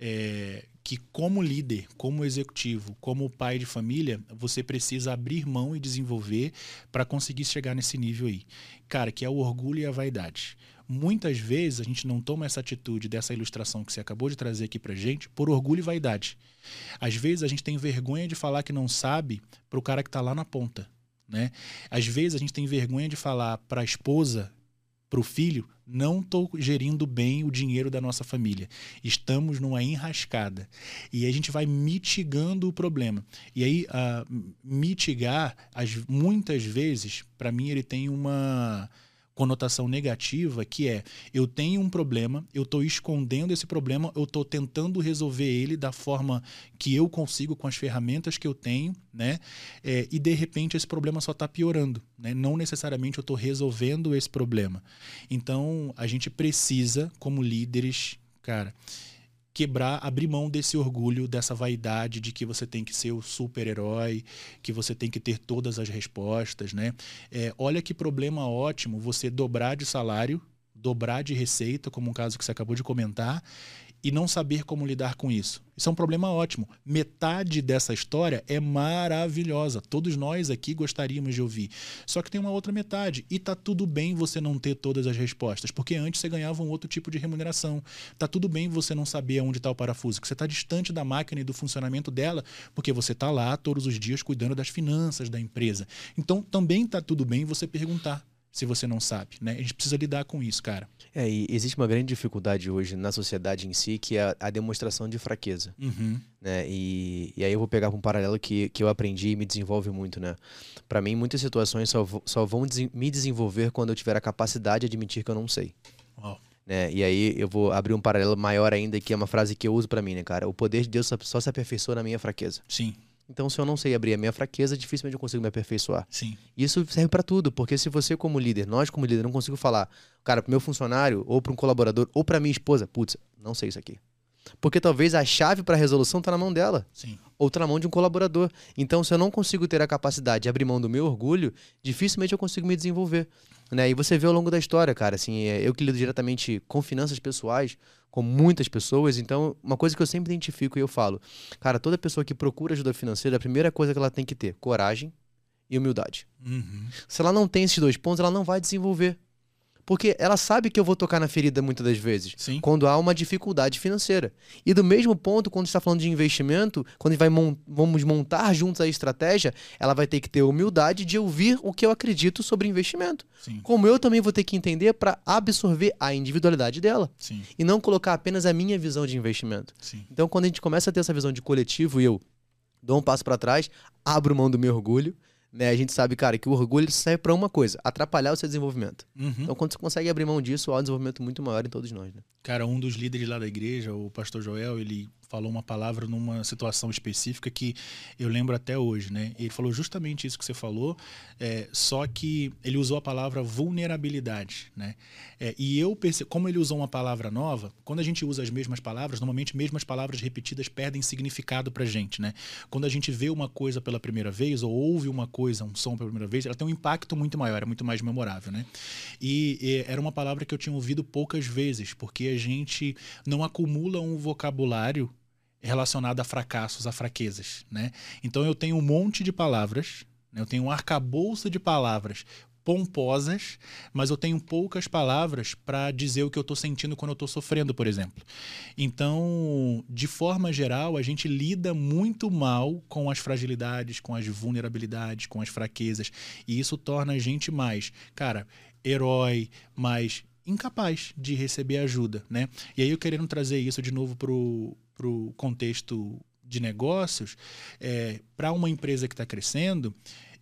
é, que, como líder, como executivo, como pai de família, você precisa abrir mão e desenvolver para conseguir chegar nesse nível aí. Cara, que é o orgulho e a vaidade. Muitas vezes a gente não toma essa atitude dessa ilustração que você acabou de trazer aqui para gente por orgulho e vaidade. Às vezes a gente tem vergonha de falar que não sabe para o cara que está lá na ponta. Né? Às vezes a gente tem vergonha de falar para a esposa, para o filho, não estou gerindo bem o dinheiro da nossa família. Estamos numa enrascada. E a gente vai mitigando o problema. E aí, uh, mitigar, as, muitas vezes, para mim, ele tem uma conotação negativa, que é eu tenho um problema, eu estou escondendo esse problema, eu estou tentando resolver ele da forma que eu consigo com as ferramentas que eu tenho, né? É, e de repente esse problema só está piorando, né? Não necessariamente eu estou resolvendo esse problema. Então a gente precisa, como líderes, cara, quebrar, abrir mão desse orgulho, dessa vaidade de que você tem que ser o super-herói, que você tem que ter todas as respostas, né? É, olha que problema ótimo você dobrar de salário, dobrar de receita, como um caso que você acabou de comentar, e não saber como lidar com isso. Isso é um problema ótimo. Metade dessa história é maravilhosa. Todos nós aqui gostaríamos de ouvir. Só que tem uma outra metade. E tá tudo bem você não ter todas as respostas, porque antes você ganhava um outro tipo de remuneração. Tá tudo bem você não saber onde está o parafuso, que você está distante da máquina e do funcionamento dela, porque você está lá todos os dias cuidando das finanças da empresa. Então também tá tudo bem você perguntar se você não sabe, né? A gente precisa lidar com isso, cara. É, e existe uma grande dificuldade hoje na sociedade em si, que é a, demonstração de fraqueza. Uhum. Né? E, e aí eu vou pegar um paralelo que, que eu aprendi e me desenvolve muito, né? Para mim, muitas situações só, só vão des me desenvolver quando eu tiver a capacidade de admitir que eu não sei. Oh. Né? E aí eu vou abrir um paralelo maior ainda, que é uma frase que eu uso para mim, né, cara? O poder de Deus só, só se aperfeiçoa na minha fraqueza. Sim. Então, se eu não sei abrir a minha fraqueza, dificilmente eu consigo me aperfeiçoar. Sim. Isso serve para tudo, porque se você como líder, nós como líder, não consigo falar, cara, pro meu funcionário, ou para um colaborador, ou para minha esposa, putz, não sei isso aqui. Porque talvez a chave para a resolução está na mão dela. Sim. Ou está na mão de um colaborador. Então, se eu não consigo ter a capacidade de abrir mão do meu orgulho, dificilmente eu consigo me desenvolver. Né? E você vê ao longo da história, cara, assim, é, eu que lido diretamente com finanças pessoais, com muitas pessoas, então, uma coisa que eu sempre identifico e eu falo, cara, toda pessoa que procura ajuda financeira, a primeira coisa que ela tem que ter, coragem e humildade. Uhum. Se ela não tem esses dois pontos, ela não vai desenvolver. Porque ela sabe que eu vou tocar na ferida muitas das vezes. Sim. Quando há uma dificuldade financeira. E do mesmo ponto, quando está falando de investimento, quando vai mon vamos montar juntos a estratégia, ela vai ter que ter humildade de ouvir o que eu acredito sobre investimento. Sim. Como eu também vou ter que entender para absorver a individualidade dela. Sim. E não colocar apenas a minha visão de investimento. Sim. Então, quando a gente começa a ter essa visão de coletivo e eu dou um passo para trás, abro mão do meu orgulho, né? A gente sabe, cara, que o orgulho serve para uma coisa, atrapalhar o seu desenvolvimento. Uhum. Então, quando você consegue abrir mão disso, há um desenvolvimento muito maior em todos nós, né? Cara, um dos líderes lá da igreja, o pastor Joel, ele falou uma palavra numa situação específica que eu lembro até hoje, né? Ele falou justamente isso que você falou, é, só que ele usou a palavra vulnerabilidade, né? É, e eu percebo, como ele usou uma palavra nova, quando a gente usa as mesmas palavras, normalmente mesmas palavras repetidas perdem significado pra gente, né? Quando a gente vê uma coisa pela primeira vez ou ouve uma coisa, um som pela primeira vez, ela tem um impacto muito maior, é muito mais memorável, né? E, e era uma palavra que eu tinha ouvido poucas vezes, porque a gente não acumula um vocabulário relacionado a fracassos, a fraquezas, né? Então eu tenho um monte de palavras, né? eu tenho um arcabouço de palavras pomposas, mas eu tenho poucas palavras para dizer o que eu estou sentindo quando eu estou sofrendo, por exemplo. Então, de forma geral, a gente lida muito mal com as fragilidades, com as vulnerabilidades, com as fraquezas, e isso torna a gente mais, cara, herói, mais incapaz de receber ajuda, né? E aí eu querendo trazer isso de novo pro para o contexto de negócios, é, para uma empresa que está crescendo,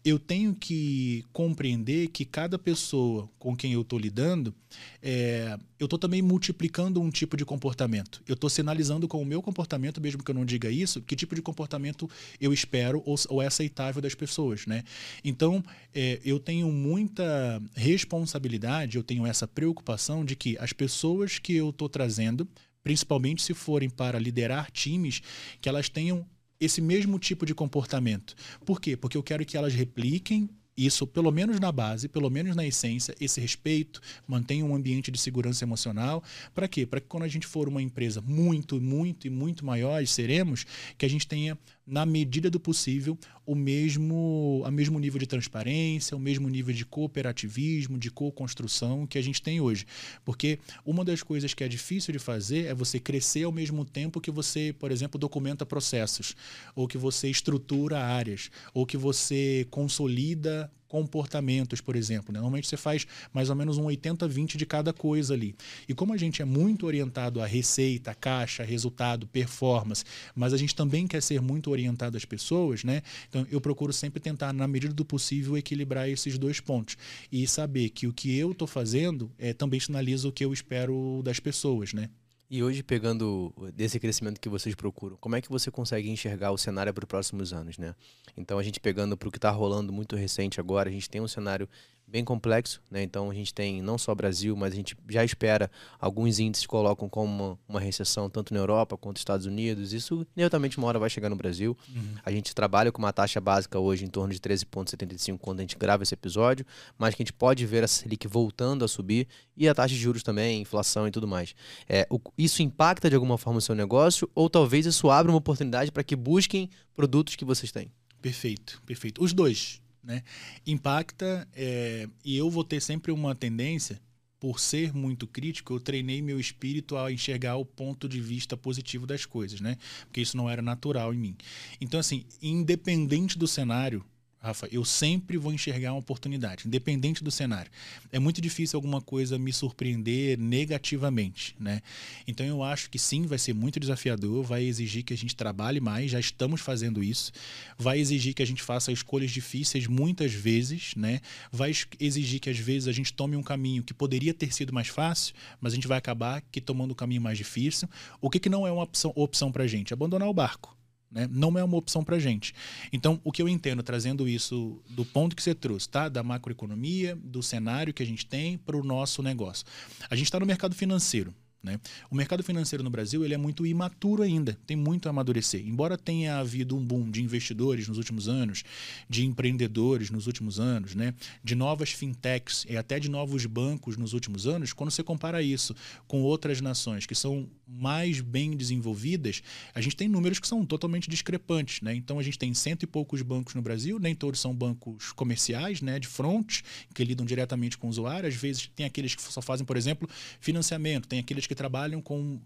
eu tenho que compreender que cada pessoa com quem eu estou lidando, é, eu estou também multiplicando um tipo de comportamento. Eu estou sinalizando com o meu comportamento, mesmo que eu não diga isso, que tipo de comportamento eu espero ou, ou é aceitável das pessoas. Né? Então, é, eu tenho muita responsabilidade, eu tenho essa preocupação de que as pessoas que eu estou trazendo principalmente se forem para liderar times, que elas tenham esse mesmo tipo de comportamento. Por quê? Porque eu quero que elas repliquem isso, pelo menos na base, pelo menos na essência, esse respeito, mantenha um ambiente de segurança emocional. Para quê? Para que quando a gente for uma empresa muito, muito e muito maior, seremos, que a gente tenha na medida do possível, o mesmo, a mesmo nível de transparência, o mesmo nível de cooperativismo, de co-construção que a gente tem hoje. Porque uma das coisas que é difícil de fazer é você crescer ao mesmo tempo que você, por exemplo, documenta processos, ou que você estrutura áreas, ou que você consolida comportamentos, por exemplo. Né? Normalmente você faz mais ou menos um 80-20 de cada coisa ali. E como a gente é muito orientado a receita, caixa, resultado, performance, mas a gente também quer ser muito orientado às pessoas, né? Então eu procuro sempre tentar, na medida do possível, equilibrar esses dois pontos. E saber que o que eu estou fazendo é, também sinaliza o que eu espero das pessoas, né? E hoje, pegando desse crescimento que vocês procuram, como é que você consegue enxergar o cenário para os próximos anos, né? Então, a gente pegando para o que está rolando muito recente agora, a gente tem um cenário bem complexo, né? Então a gente tem não só Brasil, mas a gente já espera alguns índices colocam como uma, uma recessão tanto na Europa quanto nos Estados Unidos. Isso inevitavelmente uma hora vai chegar no Brasil. Uhum. A gente trabalha com uma taxa básica hoje em torno de 13,75 quando a gente grava esse episódio, mas que a gente pode ver a Selic voltando a subir e a taxa de juros também, inflação e tudo mais. É, o, isso impacta de alguma forma o seu negócio ou talvez isso abra uma oportunidade para que busquem produtos que vocês têm? Perfeito, perfeito. Os dois né? Impacta é, e eu vou ter sempre uma tendência, por ser muito crítico, eu treinei meu espírito a enxergar o ponto de vista positivo das coisas, né? Porque isso não era natural em mim. Então, assim, independente do cenário, Rafa, eu sempre vou enxergar uma oportunidade, independente do cenário. É muito difícil alguma coisa me surpreender negativamente, né? Então eu acho que sim, vai ser muito desafiador, vai exigir que a gente trabalhe mais, já estamos fazendo isso, vai exigir que a gente faça escolhas difíceis muitas vezes, né? Vai exigir que às vezes a gente tome um caminho que poderia ter sido mais fácil, mas a gente vai acabar que tomando o caminho mais difícil. O que, que não é uma opção, opção para a gente? Abandonar o barco Né? Não é uma opção para gente. Então, o que eu entendo, trazendo isso do ponto que você trouxe, tá? da macroeconomia, do cenário que a gente tem para o nosso negócio. A gente está no mercado financeiro. Né? O mercado financeiro no Brasil ele é muito imaturo ainda, tem muito a amadurecer. Embora tenha havido um boom de investidores nos últimos anos, de empreendedores nos últimos anos, né? de novas fintechs e até de novos bancos nos últimos anos, quando você compara isso com outras nações que são mais bem desenvolvidas, a gente tem números que são totalmente discrepantes. Né? Então a gente tem cento e poucos bancos no Brasil, nem todos são bancos comerciais, né? de front, que lidam diretamente com o usuário. Às vezes tem aqueles que só fazem, por exemplo, financiamento, tem aqueles que que trabalham com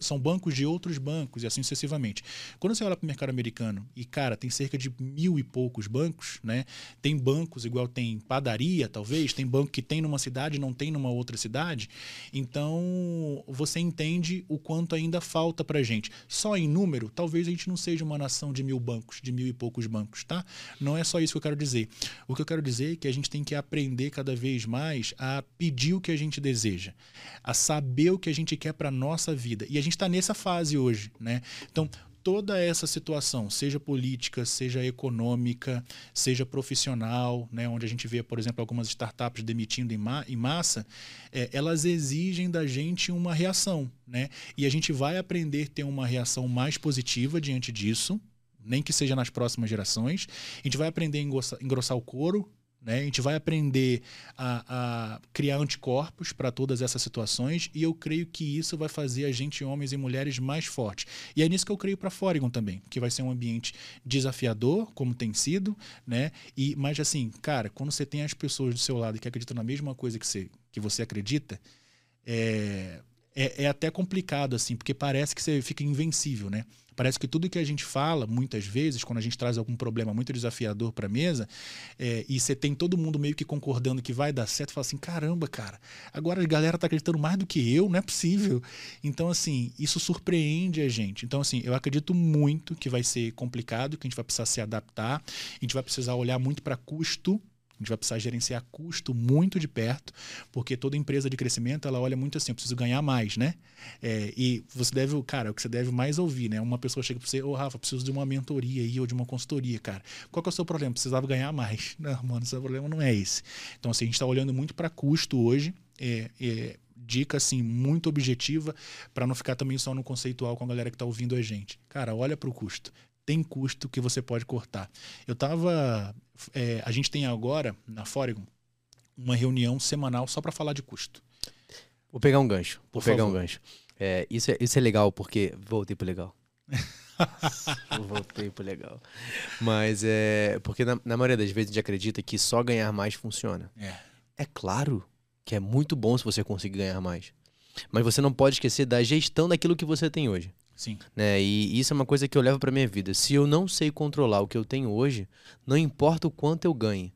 são bancos de outros bancos e assim sucessivamente. Quando você olha para o mercado americano e, cara, tem cerca de mil e poucos bancos, né? Tem bancos igual tem padaria, talvez, tem banco que tem numa cidade não tem numa outra cidade. Então, você entende o quanto ainda falta para gente. Só em número, talvez a gente não seja uma nação de mil bancos, de mil e poucos bancos, tá? Não é só isso que eu quero dizer. O que eu quero dizer é que a gente tem que aprender cada vez mais a pedir o que a gente deseja, a saber o que a gente gente quer para nossa vida. E a gente está nessa fase hoje, né? Então, toda essa situação, seja política, seja econômica, seja profissional, né, onde a gente vê, por exemplo, algumas startups demitindo em, ma em massa, é, elas exigem da gente uma reação. Né? E a gente vai aprender a ter uma reação mais positiva diante disso, nem que seja nas próximas gerações. A gente vai aprender a engrossar, engrossar o couro, né? A gente vai aprender a, a criar anticorpos para todas essas situações e eu creio que isso vai fazer a gente, homens e mulheres, mais fortes. E é nisso que eu creio para Foregon também, que vai ser um ambiente desafiador, como tem sido, né? E, mas assim, cara, quando você tem as pessoas do seu lado que acreditam na mesma coisa que você, que você acredita, é, é, é até complicado, assim, porque parece que você fica invencível, né? Parece que tudo que a gente fala, muitas vezes, quando a gente traz algum problema muito desafiador para a mesa, é, e você tem todo mundo meio que concordando que vai dar certo, fala assim: caramba, cara, agora a galera tá acreditando mais do que eu, não é possível. Então, assim, isso surpreende a gente. Então, assim, eu acredito muito que vai ser complicado, que a gente vai precisar se adaptar, a gente vai precisar olhar muito para custo a gente vai precisar gerenciar custo muito de perto, porque toda empresa de crescimento ela olha muito assim, eu preciso ganhar mais, né? É, e você deve, cara, o que você deve mais ouvir, né? Uma pessoa chega para você, ô oh, Rafa, preciso de uma mentoria aí ou de uma consultoria, cara. Qual que é o seu problema? Precisava ganhar mais. Não, mano, seu problema não é esse. Então, assim, a gente está olhando muito para custo hoje. É, é, dica assim muito objetiva para não ficar também só no conceitual com a galera que está ouvindo a gente. Cara, olha para o custo tem custo que você pode cortar. Eu tava. É, a gente tem agora, na Foregon, uma reunião semanal só para falar de custo. Vou pegar um gancho. Vou Por pegar favor. um gancho. É, isso, é, isso é legal porque. Voltei pro legal. Voltei pro legal. Mas é. Porque na, na, maioria das vezes a gente acredita que só ganhar mais funciona. É. É claro que é muito bom se você conseguir ganhar mais. Mas você não pode esquecer da gestão daquilo que você tem hoje. Sim. Né? E isso é uma coisa que eu levo para minha vida. Se eu não sei controlar o que eu tenho hoje, não importa o quanto eu ganhe,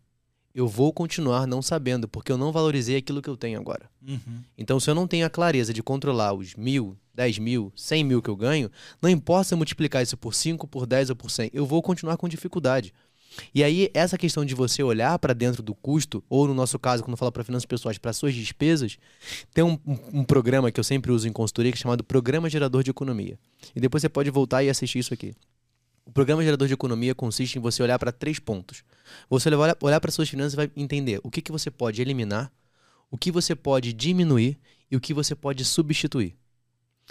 eu vou continuar não sabendo, porque eu não valorizei aquilo que eu tenho agora. Uhum. Então, se eu não tenho a clareza de controlar os mil, dez mil, cem mil que eu ganho, não importa se eu multiplicar isso por cinco, por dez ou por cem, eu vou continuar com dificuldade. E aí, essa questão de você olhar para dentro do custo, ou no nosso caso, quando fala para finanças pessoais, para suas despesas, tem um, um, programa que eu sempre uso em consultoria que é chamado Programa Gerador de Economia. E depois você pode voltar e assistir isso aqui. O programa gerador de economia consiste em você olhar para três pontos. Você olhar, olhar para suas finanças e vai entender o que, que você pode eliminar, o que você pode diminuir e o que você pode substituir.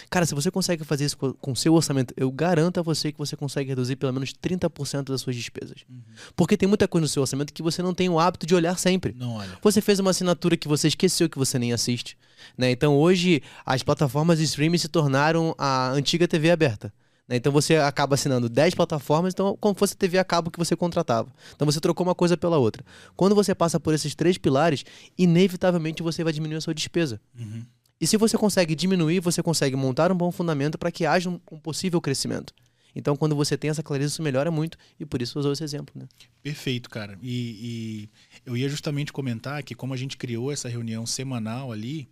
Cara, se você consegue fazer isso com o seu orçamento, eu garanto a você que você consegue reduzir pelo menos 30% das suas despesas. Uhum. Porque tem muita coisa no seu orçamento que você não tem o hábito de olhar sempre. Não olha. Você fez uma assinatura que você esqueceu que você nem assiste. Né? Então hoje as plataformas de streaming se tornaram a antiga TV aberta. Né? Então você acaba assinando 10 plataformas, então como fosse a TV a cabo que você contratava. Então você trocou uma coisa pela outra. Quando você passa por esses três pilares, inevitavelmente você vai diminuir a sua despesa. Uhum. E se você consegue diminuir, você consegue montar um bom fundamento para que haja um, possível crescimento. Então, quando você tem essa clareza, isso melhora muito e por isso usou esse exemplo. Né? Perfeito, cara. E, e eu ia justamente comentar que, como a gente criou essa reunião semanal ali,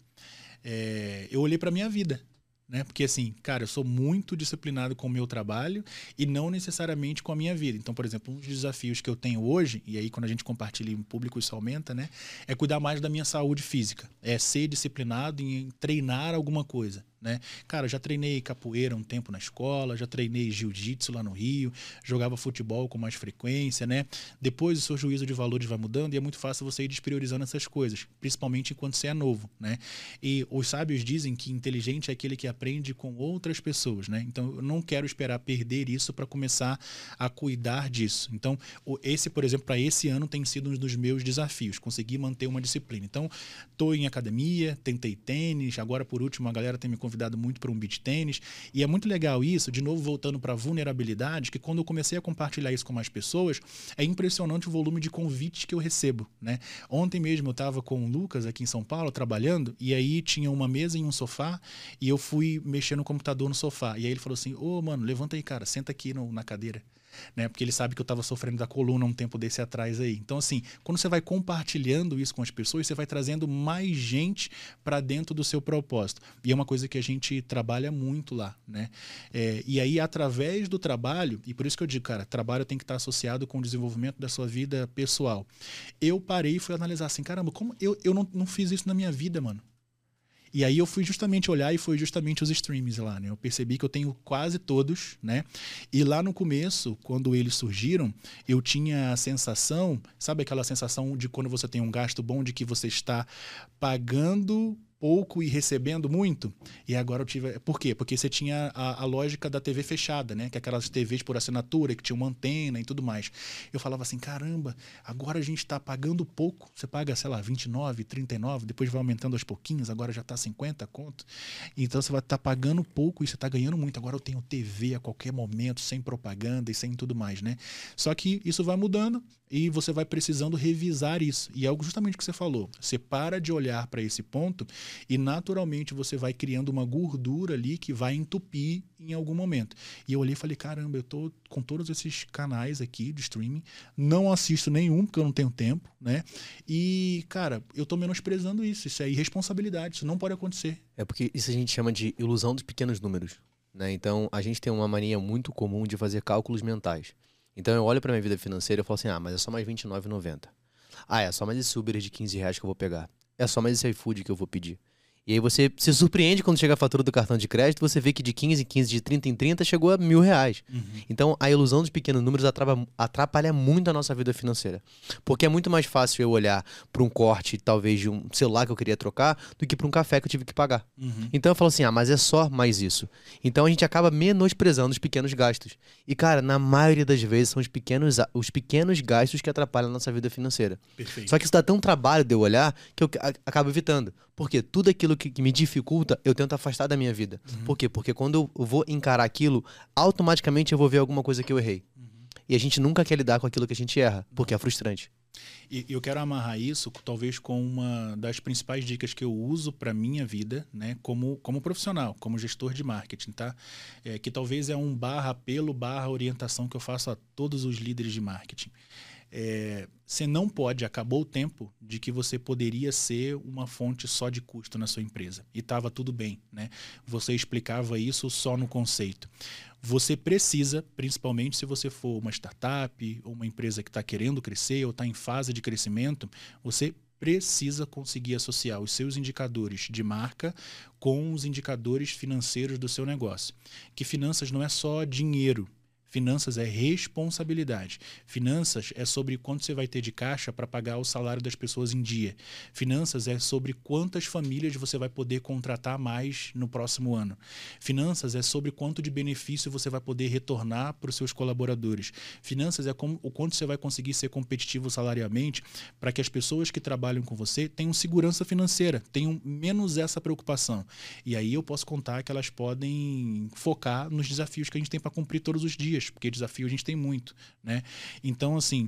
é, eu olhei para minha vida né? Porque assim, cara, eu sou muito disciplinado com o meu trabalho e não necessariamente com a minha vida. Então, por exemplo, um dos desafios que eu tenho hoje, e aí quando a gente compartilha em público isso aumenta, né? É cuidar mais da minha saúde física. É ser disciplinado em treinar alguma coisa. Né? Cara, já treinei capoeira um tempo na escola, já treinei jiu-jitsu lá no Rio, jogava futebol com mais frequência, né? Depois o seu juízo de valores vai mudando e é muito fácil você ir despriorizando essas coisas, principalmente enquanto você é novo, né? E os sábios dizem que inteligente é aquele que aprende com outras pessoas, né? Então eu não quero esperar perder isso para começar a cuidar disso. Então, esse, por exemplo, para esse ano tem sido um dos meus desafios, conseguir manter uma disciplina. Então, tô em academia, tentei tênis, agora por último a galera tem me convidado muito para um beach tênis. E é muito legal isso, de novo voltando para vulnerabilidade, que quando eu comecei a compartilhar isso com mais pessoas, é impressionante o volume de convites que eu recebo. Né? Ontem mesmo eu estava com o Lucas aqui em São Paulo trabalhando, e aí tinha uma mesa e um sofá, e eu fui mexer no computador no sofá. E aí ele falou assim: Ô, oh, mano, levanta aí, cara, senta aqui no, na cadeira né? Porque ele sabe que eu estava sofrendo da coluna um tempo desse atrás aí. Então, assim, quando você vai compartilhando isso com as pessoas, você vai trazendo mais gente para dentro do seu propósito. E é uma coisa que a gente trabalha muito lá, né? É, e aí, através do trabalho, e por isso que eu digo, cara, trabalho tem que estar associado com o desenvolvimento da sua vida pessoal. Eu parei e fui analisar assim, caramba, como eu, eu não, não fiz isso na minha vida, mano. E aí eu fui justamente olhar e foi justamente os streams lá, né? Eu percebi que eu tenho quase todos, né? E lá no começo, quando eles surgiram, eu tinha a sensação, sabe aquela sensação de quando você tem um gasto bom de que você está pagando pouco e recebendo muito. E agora eu tive. Por quê? Porque você tinha a, a, lógica da TV fechada, né? Que é aquelas TVs por assinatura, que tinha uma antena e tudo mais. Eu falava assim: caramba, agora a gente está pagando pouco. Você paga, sei lá, 29, 39, depois vai aumentando aos pouquinhos, agora já está 50 conto. Então você vai estar tá pagando pouco e você está ganhando muito. Agora eu tenho TV a qualquer momento, sem propaganda e sem tudo mais, né? Só que isso vai mudando e você vai precisando revisar isso. E é justamente que você falou. Você para de olhar para esse ponto e naturalmente você vai criando uma gordura ali que vai entupir em algum momento. E eu olhei e falei: caramba, eu tô com todos esses canais aqui de streaming, não assisto nenhum porque eu não tenho tempo, né? E, cara, eu tô menosprezando isso. Isso é irresponsabilidade, isso não pode acontecer. É porque isso a gente chama de ilusão dos pequenos números. Né? Então, a gente tem uma mania muito comum de fazer cálculos mentais. Então eu olho para minha vida financeira e falo assim: ah, mas é só mais R$29,90. Ah, é só mais esse Uber de 15 reais que eu vou pegar. É só mais esse iFood que eu vou pedir. E aí você se surpreende quando chega a fatura do cartão de crédito, você vê que de 15 em 15, de 30 em 30, chegou a mil reais. Uhum. Então a ilusão dos pequenos números atrapalha, atrapalha, muito a nossa vida financeira. Porque é muito mais fácil eu olhar para um corte, talvez, de um celular que eu queria trocar, do que para um café que eu tive que pagar. Uhum. Então eu falo assim, ah, mas é só mais isso. Então a gente acaba menosprezando os pequenos gastos. E, cara, na maioria das vezes são os pequenos, os pequenos gastos que atrapalham a nossa vida financeira. Perfeito. Só que isso dá tão trabalho de eu olhar que eu acabo evitando. Porque tudo aquilo que, que me dificulta, eu tento afastar da minha vida. Uhum. Por quê? Porque quando eu vou encarar aquilo, automaticamente eu vou ver alguma coisa que eu errei. Uhum. E a gente nunca quer lidar com aquilo que a gente erra, porque é frustrante. E eu quero amarrar isso, talvez, com uma das principais dicas que eu uso para minha vida, né, como, como profissional, como gestor de marketing, tá? É, que talvez é um barra apelo, barra orientação que eu faço a todos os líderes de marketing. É, você não pode, acabou o tempo de que você poderia ser uma fonte só de custo na sua empresa. E estava tudo bem, né? Você explicava isso só no conceito. Você precisa, principalmente se você for uma startup ou uma empresa que está querendo crescer ou está em fase de crescimento, você precisa conseguir associar os seus indicadores de marca com os indicadores financeiros do seu negócio. Que finanças não é só dinheiro, Finanças é responsabilidade. Finanças é sobre quanto você vai ter de caixa para pagar o salário das pessoas em dia. Finanças é sobre quantas famílias você vai poder contratar mais no próximo ano. Finanças é sobre quanto de benefício você vai poder retornar para os seus colaboradores. Finanças é como, o quanto você vai conseguir ser competitivo salarialmente para que as pessoas que trabalham com você tenham segurança financeira, tenham menos essa preocupação. E aí eu posso contar que elas podem focar nos desafios que a gente tem para cumprir todos os dias porque desafio a gente tem muito, né? Então, assim,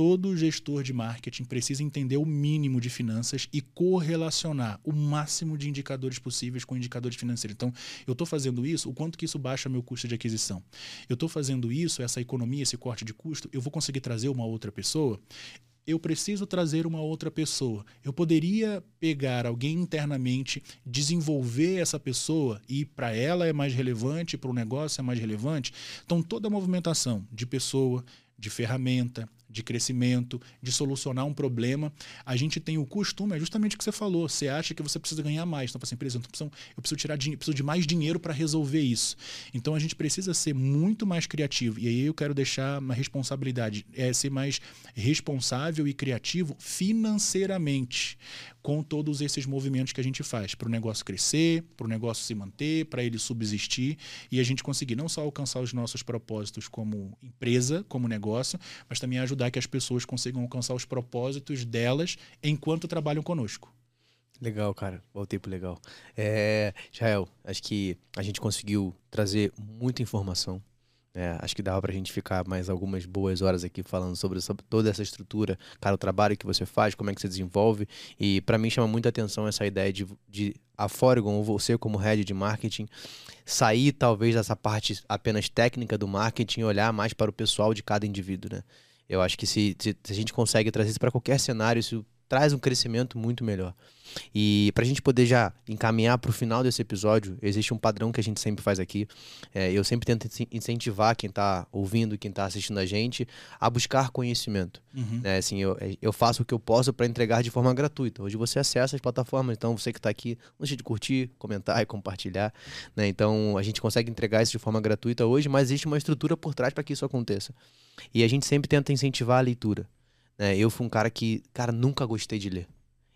todo gestor de marketing precisa entender o mínimo de finanças e correlacionar o máximo de indicadores possíveis com indicadores financeiros. Então, eu estou fazendo isso, o quanto que isso baixa meu custo de aquisição? Eu estou fazendo isso, essa economia, esse corte de custo, eu vou conseguir trazer uma outra pessoa? Eu preciso trazer uma outra pessoa. Eu poderia pegar alguém internamente, desenvolver essa pessoa e para ela é mais relevante, para o negócio é mais relevante. Então, toda a movimentação de pessoa, de ferramenta, de crescimento, de solucionar um problema, a gente tem o costume, é justamente o que você falou. Você acha que você precisa ganhar mais. Então, assim, eu preciso, eu preciso tirar dinheiro, preciso de mais dinheiro para resolver isso. Então, a gente precisa ser muito mais criativo. E aí eu quero deixar uma responsabilidade, é ser mais responsável e criativo financeiramente com todos esses movimentos que a gente faz para o negócio crescer, para o negócio se manter, para ele subsistir e a gente conseguir não só alcançar os nossos propósitos como empresa, como negócio, mas também ajudar que as pessoas consigam alcançar os propósitos delas enquanto trabalham conosco. Legal, cara. Voltei pro legal. É, Jael, acho que a gente conseguiu trazer muita informação é, acho que dava pra gente ficar mais algumas boas horas aqui falando sobre, sobre, toda essa estrutura, cara, o trabalho que você faz, como é que você desenvolve. E para mim chama muita atenção essa ideia de, de a Foregon, ou você como head de marketing, sair talvez dessa parte apenas técnica do marketing e olhar mais para o pessoal de cada indivíduo, né? Eu acho que se, se, se a gente consegue trazer isso para qualquer cenário, isso traz um crescimento muito melhor. E para a gente poder já encaminhar para o final desse episódio, existe um padrão que a gente sempre faz aqui. É, eu sempre tento incentivar quem está ouvindo, quem está assistindo a gente, a buscar conhecimento. Uhum. É, assim, eu, eu faço o que eu posso para entregar de forma gratuita. Hoje você acessa as plataformas, então você que está aqui, não deixe de curtir, comentar e compartilhar. Né? Então a gente consegue entregar isso de forma gratuita hoje, mas existe uma estrutura por trás para que isso aconteça. E a gente sempre tenta incentivar a leitura. Né? Eu fui um cara que, cara, nunca gostei de ler.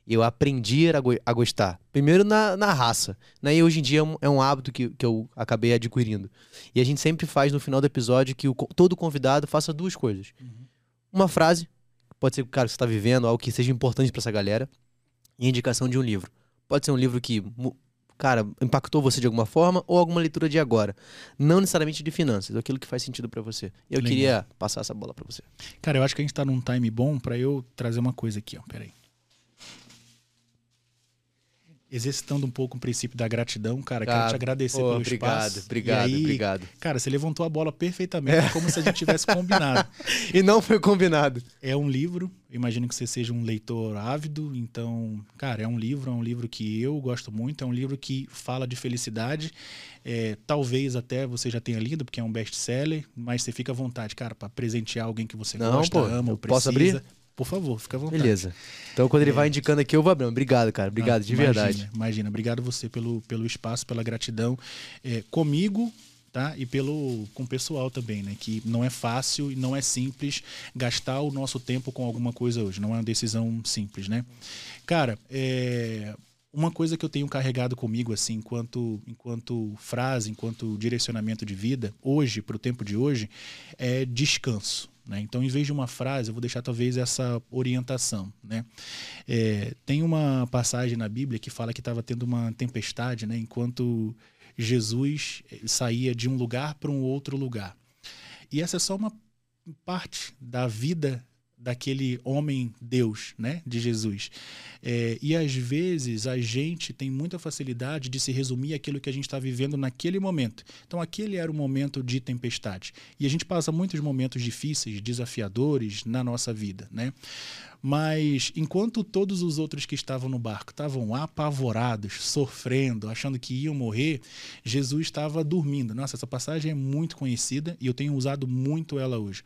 Eu aprendi a, a gostar. Primeiro na, na raça. Né? E hoje em dia é um, é um, hábito que, que eu acabei adquirindo. E a gente sempre faz no final do episódio que o, todo convidado faça duas coisas. Uhum. Uma frase, pode ser o cara que você está vivendo, algo que seja importante para essa galera, e a indicação de um livro. Pode ser um livro que, cara, impactou você de alguma forma, ou alguma leitura de agora. Não necessariamente de finanças, aquilo que faz sentido para você. Eu Legal. queria passar essa bola para você. Cara, eu acho que a gente está num time bom para eu trazer uma coisa aqui, ó. Peraí exercitando um pouco o princípio da gratidão, cara. Quero te agradecer pô, pelo obrigado, espaço. Obrigado, aí, obrigado. Cara, você levantou a bola perfeitamente, é. como se a gente tivesse combinado. e não foi combinado. É um livro, imagino que você seja um leitor ávido, então, cara, é um livro, é um livro que eu gosto muito, é um livro que fala de felicidade. É, talvez até você já tenha lido, porque é um best-seller, mas você fica à vontade, cara, para presentear alguém que você não, gosta, pô, ama ou precisa. Posso abrir? Por favor, fica à vontade. Beleza. Então, quando ele é. vai indicando aqui, eu vou abrir. Obrigado, cara. Obrigado, ah, de imagina, verdade. Imagina. Obrigado você pelo, pelo espaço, pela gratidão é, comigo, tá? E pelo com o pessoal também, né? Que não é fácil e não é simples gastar o nosso tempo com alguma coisa hoje. Não é uma decisão simples, né? Cara, é, uma coisa que eu tenho carregado comigo, assim, enquanto, enquanto frase, enquanto direcionamento de vida, hoje, para o tempo de hoje, é descanso. Né? Então, em vez de uma frase, eu vou deixar talvez essa orientação. Né? É, tem uma passagem na Bíblia que fala que estava tendo uma tempestade né? enquanto Jesus eh, saía de um lugar para um outro lugar. E essa é só uma parte da vida daquele homem Deus, né, de Jesus. É, e às vezes a gente tem muita facilidade de se resumir aquilo que a gente está vivendo naquele momento. Então aquele era o momento de tempestade. E a gente passa muitos momentos difíceis, desafiadores na nossa vida, né? Mas enquanto todos os outros que estavam no barco estavam apavorados, sofrendo, achando que iam morrer, Jesus estava dormindo. Nossa, essa passagem é muito conhecida e eu tenho usado muito ela hoje.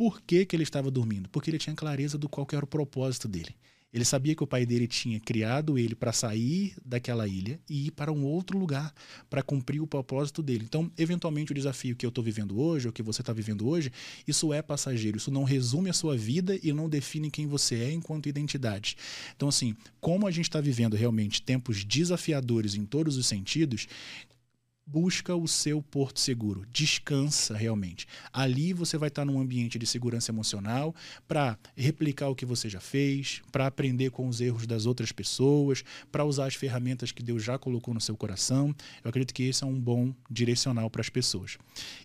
Por que, que ele estava dormindo? Porque ele tinha clareza do qual era o propósito dele. Ele sabia que o pai dele tinha criado ele para sair daquela ilha e ir para um outro lugar para cumprir o propósito dele. Então, eventualmente, o desafio que eu estou vivendo hoje, ou que você está vivendo hoje, isso é passageiro. Isso não resume a sua vida e não define quem você é enquanto identidade. Então, assim, como a gente está vivendo realmente tempos desafiadores em todos os sentidos, busca o seu porto seguro, descansa realmente. Ali você vai estar num ambiente de segurança emocional para replicar o que você já fez, para aprender com os erros das outras pessoas, para usar as ferramentas que Deus já colocou no seu coração. Eu acredito que esse é um bom direcional para as pessoas.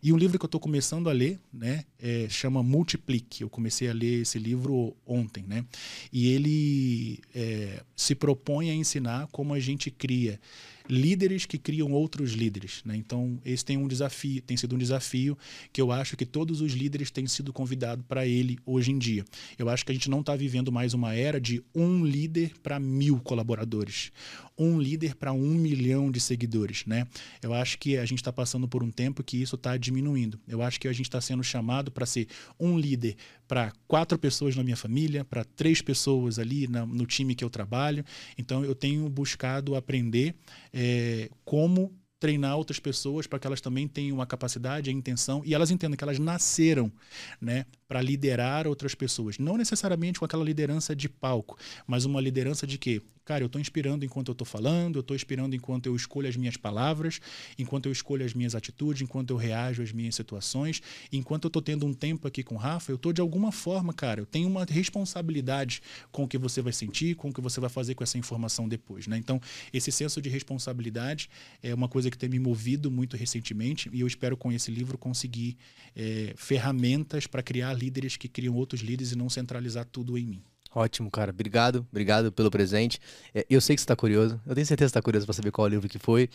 E um livro que eu estou começando a ler, né, é, chama Multiplique. Eu comecei a ler esse livro ontem, né? E ele é, se propõe a ensinar como a gente cria líderes que criam outros líderes. Né? Então, esse tem um desafio, tem sido um desafio que eu acho que todos os líderes têm sido convidados para ele hoje em dia. Eu acho que a gente não está vivendo mais uma era de um líder para mil colaboradores, um líder para um milhão de seguidores. Né? Eu acho que a gente está passando por um tempo que isso está diminuindo. Eu acho que a gente está sendo chamado para ser um líder para quatro pessoas na minha família, para três pessoas ali na, no time que eu trabalho. Então, eu tenho buscado aprender é, como treinar outras pessoas para que elas também tenham a capacidade, a intenção e elas entendam que elas nasceram, né, para liderar outras pessoas, não necessariamente com aquela liderança de palco, mas uma liderança de que Cara, eu estou inspirando enquanto eu estou falando, eu estou inspirando enquanto eu escolho as minhas palavras, enquanto eu escolho as minhas atitudes, enquanto eu reajo às minhas situações, enquanto eu estou tendo um tempo aqui com o Rafa, eu estou de alguma forma, cara, eu tenho uma responsabilidade com o que você vai sentir, com o que você vai fazer com essa informação depois, né? Então, esse senso de responsabilidade é uma coisa que tem me movido muito recentemente e eu espero com esse livro conseguir é, ferramentas para criar líderes que criam outros líderes e não centralizar tudo em mim. Ótimo, cara. Obrigado. Obrigado pelo presente. É, eu sei que você está curioso. Eu tenho certeza que você está curioso para saber qual livro que foi.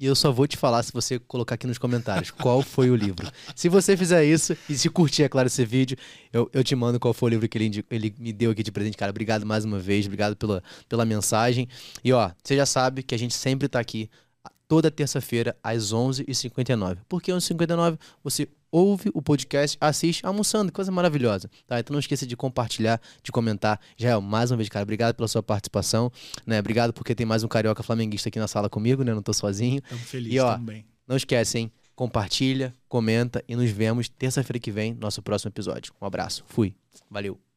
E eu só vou te falar se você colocar aqui nos comentários qual foi o livro. Se você fizer isso, e se curtir, é claro, esse vídeo, eu, eu te mando qual foi o livro que ele, ele me deu aqui de presente, cara. Obrigado mais uma vez, obrigado pela, pela mensagem. E ó, você já sabe que a gente sempre está aqui toda terça-feira às 11h59. Por que 11h59? Você ouve o podcast, assiste almoçando, coisa maravilhosa, tá? Então não esqueça de compartilhar, de comentar. Jael, mais uma vez, cara, obrigado pela sua participação, né? Obrigado porque tem mais um carioca flamenguista aqui na sala comigo, né? Não tô sozinho. Estamos felizes e, ó, também. Não esquece, hein? Compartilha, comenta e nos vemos terça-feira que vem, nosso próximo episódio. Um abraço. Fui. Valeu.